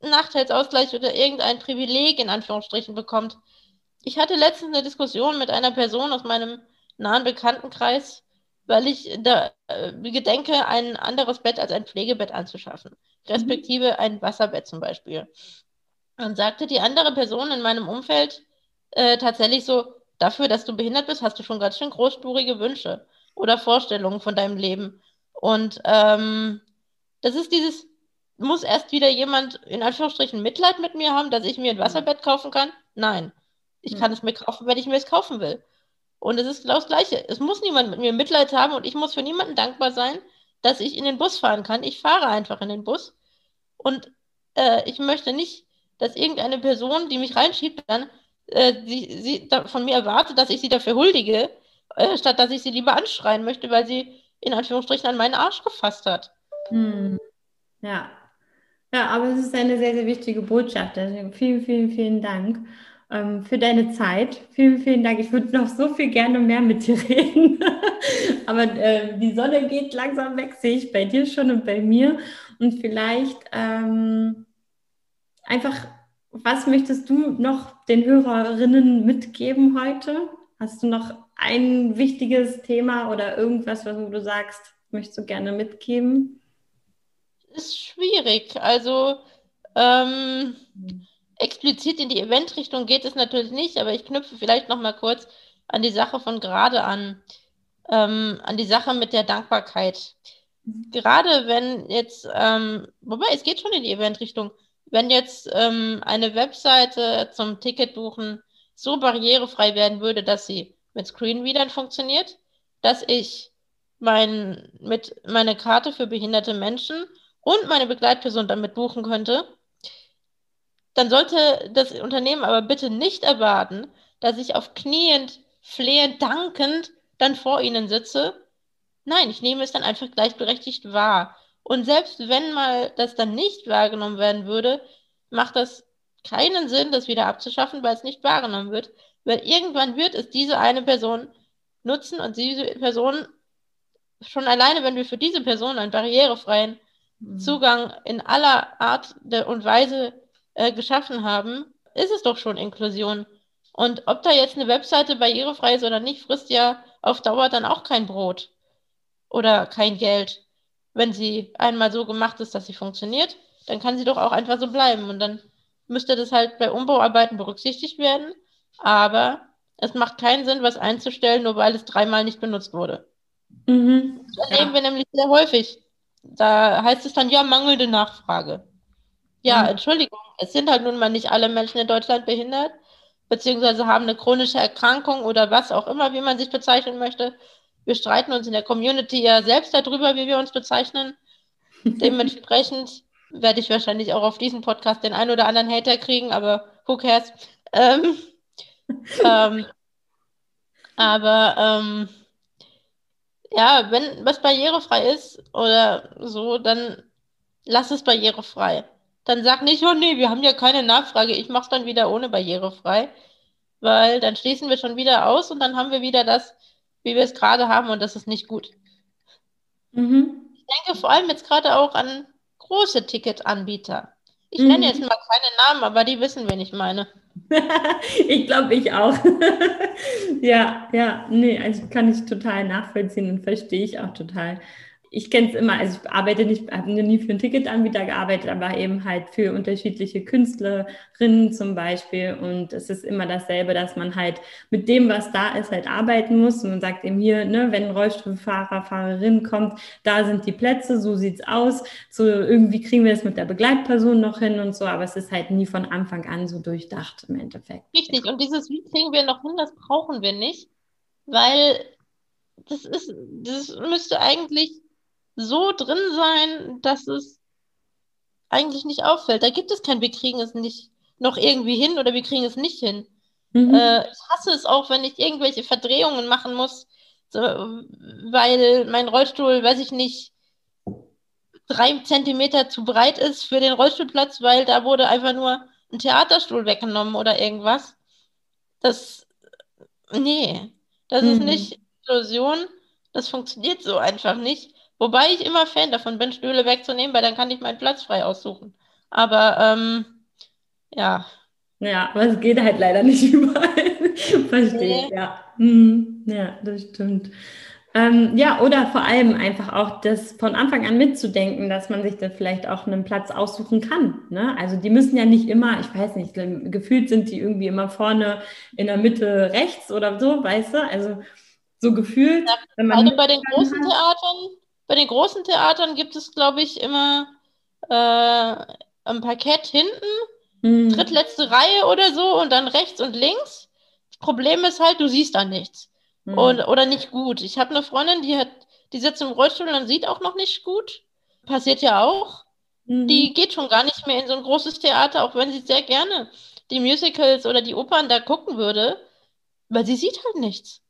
Nachteilsausgleich oder irgendein Privileg in Anführungsstrichen bekommt. Ich hatte letztens eine Diskussion mit einer Person aus meinem nahen Bekanntenkreis, weil ich da äh, gedenke, ein anderes Bett als ein Pflegebett anzuschaffen, respektive mhm. ein Wasserbett zum Beispiel. Und sagte die andere Person in meinem Umfeld äh, tatsächlich so, dafür, dass du behindert bist, hast du schon ganz schön großspurige Wünsche oder Vorstellungen von deinem Leben. Und ähm, das ist dieses, muss erst wieder jemand in Anführungsstrichen Mitleid mit mir haben, dass ich mir ein Wasserbett kaufen kann? Nein. Ich kann es mir kaufen, wenn ich mir es kaufen will. Und es ist genau das Gleiche. Es muss niemand mit mir Mitleid haben und ich muss für niemanden dankbar sein, dass ich in den Bus fahren kann. Ich fahre einfach in den Bus. Und äh, ich möchte nicht, dass irgendeine Person, die mich reinschiebt, dann äh, sie, sie von mir erwartet, dass ich sie dafür huldige, äh, statt dass ich sie lieber anschreien möchte, weil sie in Anführungsstrichen an meinen Arsch gefasst hat. Hm. Ja. Ja, aber es ist eine sehr, sehr wichtige Botschaft. Deswegen vielen, vielen, vielen Dank ähm, für deine Zeit. Vielen, vielen Dank. Ich würde noch so viel gerne mehr mit dir reden. aber äh, die Sonne geht langsam weg, sehe ich bei dir schon und bei mir. Und vielleicht ähm, einfach, was möchtest du noch den Hörerinnen mitgeben heute? Hast du noch ein wichtiges Thema oder irgendwas, was du sagst, möchtest du gerne mitgeben? Ist schwierig. Also ähm, explizit in die Eventrichtung geht es natürlich nicht, aber ich knüpfe vielleicht noch mal kurz an die Sache von gerade an, ähm, an die Sache mit der Dankbarkeit. Mhm. Gerade wenn jetzt, ähm, wobei es geht schon in die Eventrichtung, wenn jetzt ähm, eine Webseite zum Ticketbuchen so barrierefrei werden würde, dass sie mit Screenreadern funktioniert, dass ich mein, mit meine Karte für behinderte Menschen und meine Begleitperson damit buchen könnte, dann sollte das Unternehmen aber bitte nicht erwarten, dass ich auf kniend, flehend, dankend dann vor ihnen sitze. Nein, ich nehme es dann einfach gleichberechtigt wahr. Und selbst wenn mal das dann nicht wahrgenommen werden würde, macht das keinen Sinn, das wieder abzuschaffen, weil es nicht wahrgenommen wird, weil irgendwann wird es diese eine Person nutzen und diese Person schon alleine, wenn wir für diese Person einen barrierefreien mhm. Zugang in aller Art und Weise äh, geschaffen haben, ist es doch schon Inklusion. Und ob da jetzt eine Webseite barrierefrei ist oder nicht, frisst ja auf Dauer dann auch kein Brot oder kein Geld. Wenn sie einmal so gemacht ist, dass sie funktioniert, dann kann sie doch auch einfach so bleiben. Und dann müsste das halt bei Umbauarbeiten berücksichtigt werden. Aber es macht keinen Sinn, was einzustellen, nur weil es dreimal nicht benutzt wurde. Mhm. Das erleben ja. wir nämlich sehr häufig. Da heißt es dann, ja, mangelnde Nachfrage. Ja, mhm. Entschuldigung, es sind halt nun mal nicht alle Menschen in Deutschland behindert, beziehungsweise haben eine chronische Erkrankung oder was auch immer, wie man sich bezeichnen möchte. Wir streiten uns in der Community ja selbst darüber, wie wir uns bezeichnen. Dementsprechend werde ich wahrscheinlich auch auf diesem Podcast den einen oder anderen Hater kriegen, aber who cares? Ähm, ähm, aber ähm, ja, wenn was barrierefrei ist oder so, dann lass es barrierefrei. dann sag nicht, oh nee, wir haben ja keine Nachfrage, ich mache es dann wieder ohne barrierefrei, weil dann schließen wir schon wieder aus und dann haben wir wieder das, wie wir es gerade haben und das ist nicht gut. Mhm. Ich denke vor allem jetzt gerade auch an große Ticketanbieter. Ich mhm. nenne jetzt mal keine Namen, aber die wissen, wen ich meine. ich glaube, ich auch. ja, ja, nee, also kann ich total nachvollziehen und verstehe ich auch total ich kenne es immer, also ich arbeite nicht, habe nie für einen Ticketanbieter gearbeitet, aber eben halt für unterschiedliche Künstlerinnen zum Beispiel. Und es ist immer dasselbe, dass man halt mit dem, was da ist, halt arbeiten muss. Und man sagt eben hier, ne, wenn ein Rollstuhlfahrer, Fahrerin kommt, da sind die Plätze, so sieht's aus. So irgendwie kriegen wir es mit der Begleitperson noch hin und so, aber es ist halt nie von Anfang an so durchdacht im Endeffekt. Richtig. Und dieses, wie kriegen wir noch hin, das brauchen wir nicht, weil das ist, das müsste eigentlich so drin sein, dass es eigentlich nicht auffällt. Da gibt es kein, wir kriegen es nicht noch irgendwie hin oder wir kriegen es nicht hin. Mhm. Äh, ich hasse es auch, wenn ich irgendwelche Verdrehungen machen muss, so, weil mein Rollstuhl, weiß ich nicht, drei Zentimeter zu breit ist für den Rollstuhlplatz, weil da wurde einfach nur ein Theaterstuhl weggenommen oder irgendwas. Das, nee, das mhm. ist nicht Illusion. Das funktioniert so einfach nicht. Wobei ich immer Fan davon bin, Stühle wegzunehmen, weil dann kann ich meinen Platz frei aussuchen. Aber ähm, ja. Ja, aber es geht halt leider nicht überall. Verstehe ich, ja. Hm, ja, das stimmt. Ähm, ja, oder vor allem einfach auch das von Anfang an mitzudenken, dass man sich da vielleicht auch einen Platz aussuchen kann. Ne? Also die müssen ja nicht immer, ich weiß nicht, gefühlt sind die irgendwie immer vorne in der Mitte rechts oder so, weißt du? Also so gefühlt. Ja, wenn man also bei den großen Theatern bei den großen Theatern gibt es, glaube ich, immer äh, ein Parkett hinten, mhm. drittletzte Reihe oder so und dann rechts und links. Das Problem ist halt, du siehst da nichts. Mhm. Und, oder nicht gut. Ich habe eine Freundin, die hat, die sitzt im Rollstuhl und sieht auch noch nicht gut. Passiert ja auch. Mhm. Die geht schon gar nicht mehr in so ein großes Theater, auch wenn sie sehr gerne die Musicals oder die Opern da gucken würde, weil sie sieht halt nichts.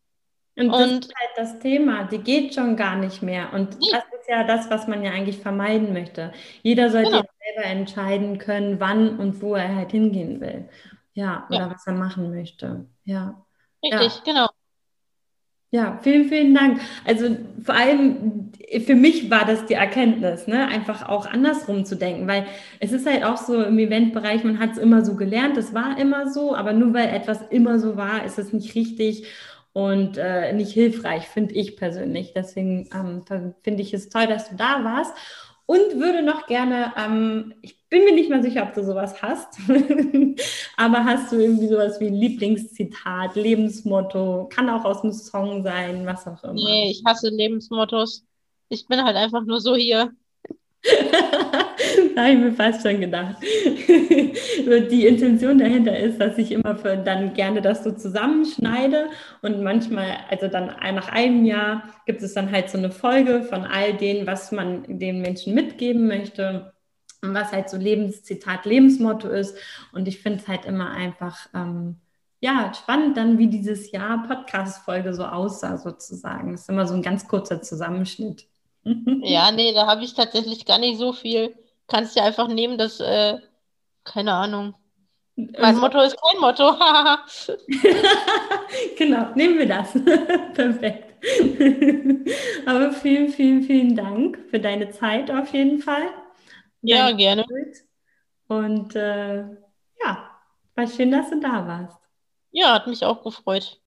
Und das ist halt das Thema, die geht schon gar nicht mehr. Und das ist ja das, was man ja eigentlich vermeiden möchte. Jeder sollte genau. selber entscheiden können, wann und wo er halt hingehen will. Ja, oder ja. was er machen möchte. Ja. Richtig, ja. genau. Ja, vielen, vielen Dank. Also vor allem für mich war das die Erkenntnis, ne? einfach auch andersrum zu denken, weil es ist halt auch so im Eventbereich, man hat es immer so gelernt, es war immer so, aber nur weil etwas immer so war, ist es nicht richtig und äh, nicht hilfreich, finde ich persönlich. Deswegen ähm, finde ich es toll, dass du da warst und würde noch gerne, ähm, ich bin mir nicht mal sicher, ob du sowas hast, aber hast du irgendwie sowas wie Lieblingszitat, Lebensmotto, kann auch aus einem Song sein, was auch immer. Nee, ich hasse Lebensmottos. Ich bin halt einfach nur so hier. habe ich mir fast schon gedacht. Die Intention dahinter ist, dass ich immer für dann gerne das so zusammenschneide und manchmal, also dann nach einem Jahr gibt es dann halt so eine Folge von all dem, was man den Menschen mitgeben möchte und was halt so Lebenszitat, Lebensmotto ist. Und ich finde es halt immer einfach, ähm, ja, spannend dann, wie dieses Jahr Podcast-Folge so aussah, sozusagen. Das ist immer so ein ganz kurzer Zusammenschnitt. Ja, nee, da habe ich tatsächlich gar nicht so viel. Kannst ja einfach nehmen, das, äh, keine Ahnung. Mein also, Motto ist kein Motto. genau, nehmen wir das. Perfekt. Aber vielen, vielen, vielen Dank für deine Zeit auf jeden Fall. Ja, Dein gerne. Und äh, ja, war schön, dass du da warst. Ja, hat mich auch gefreut.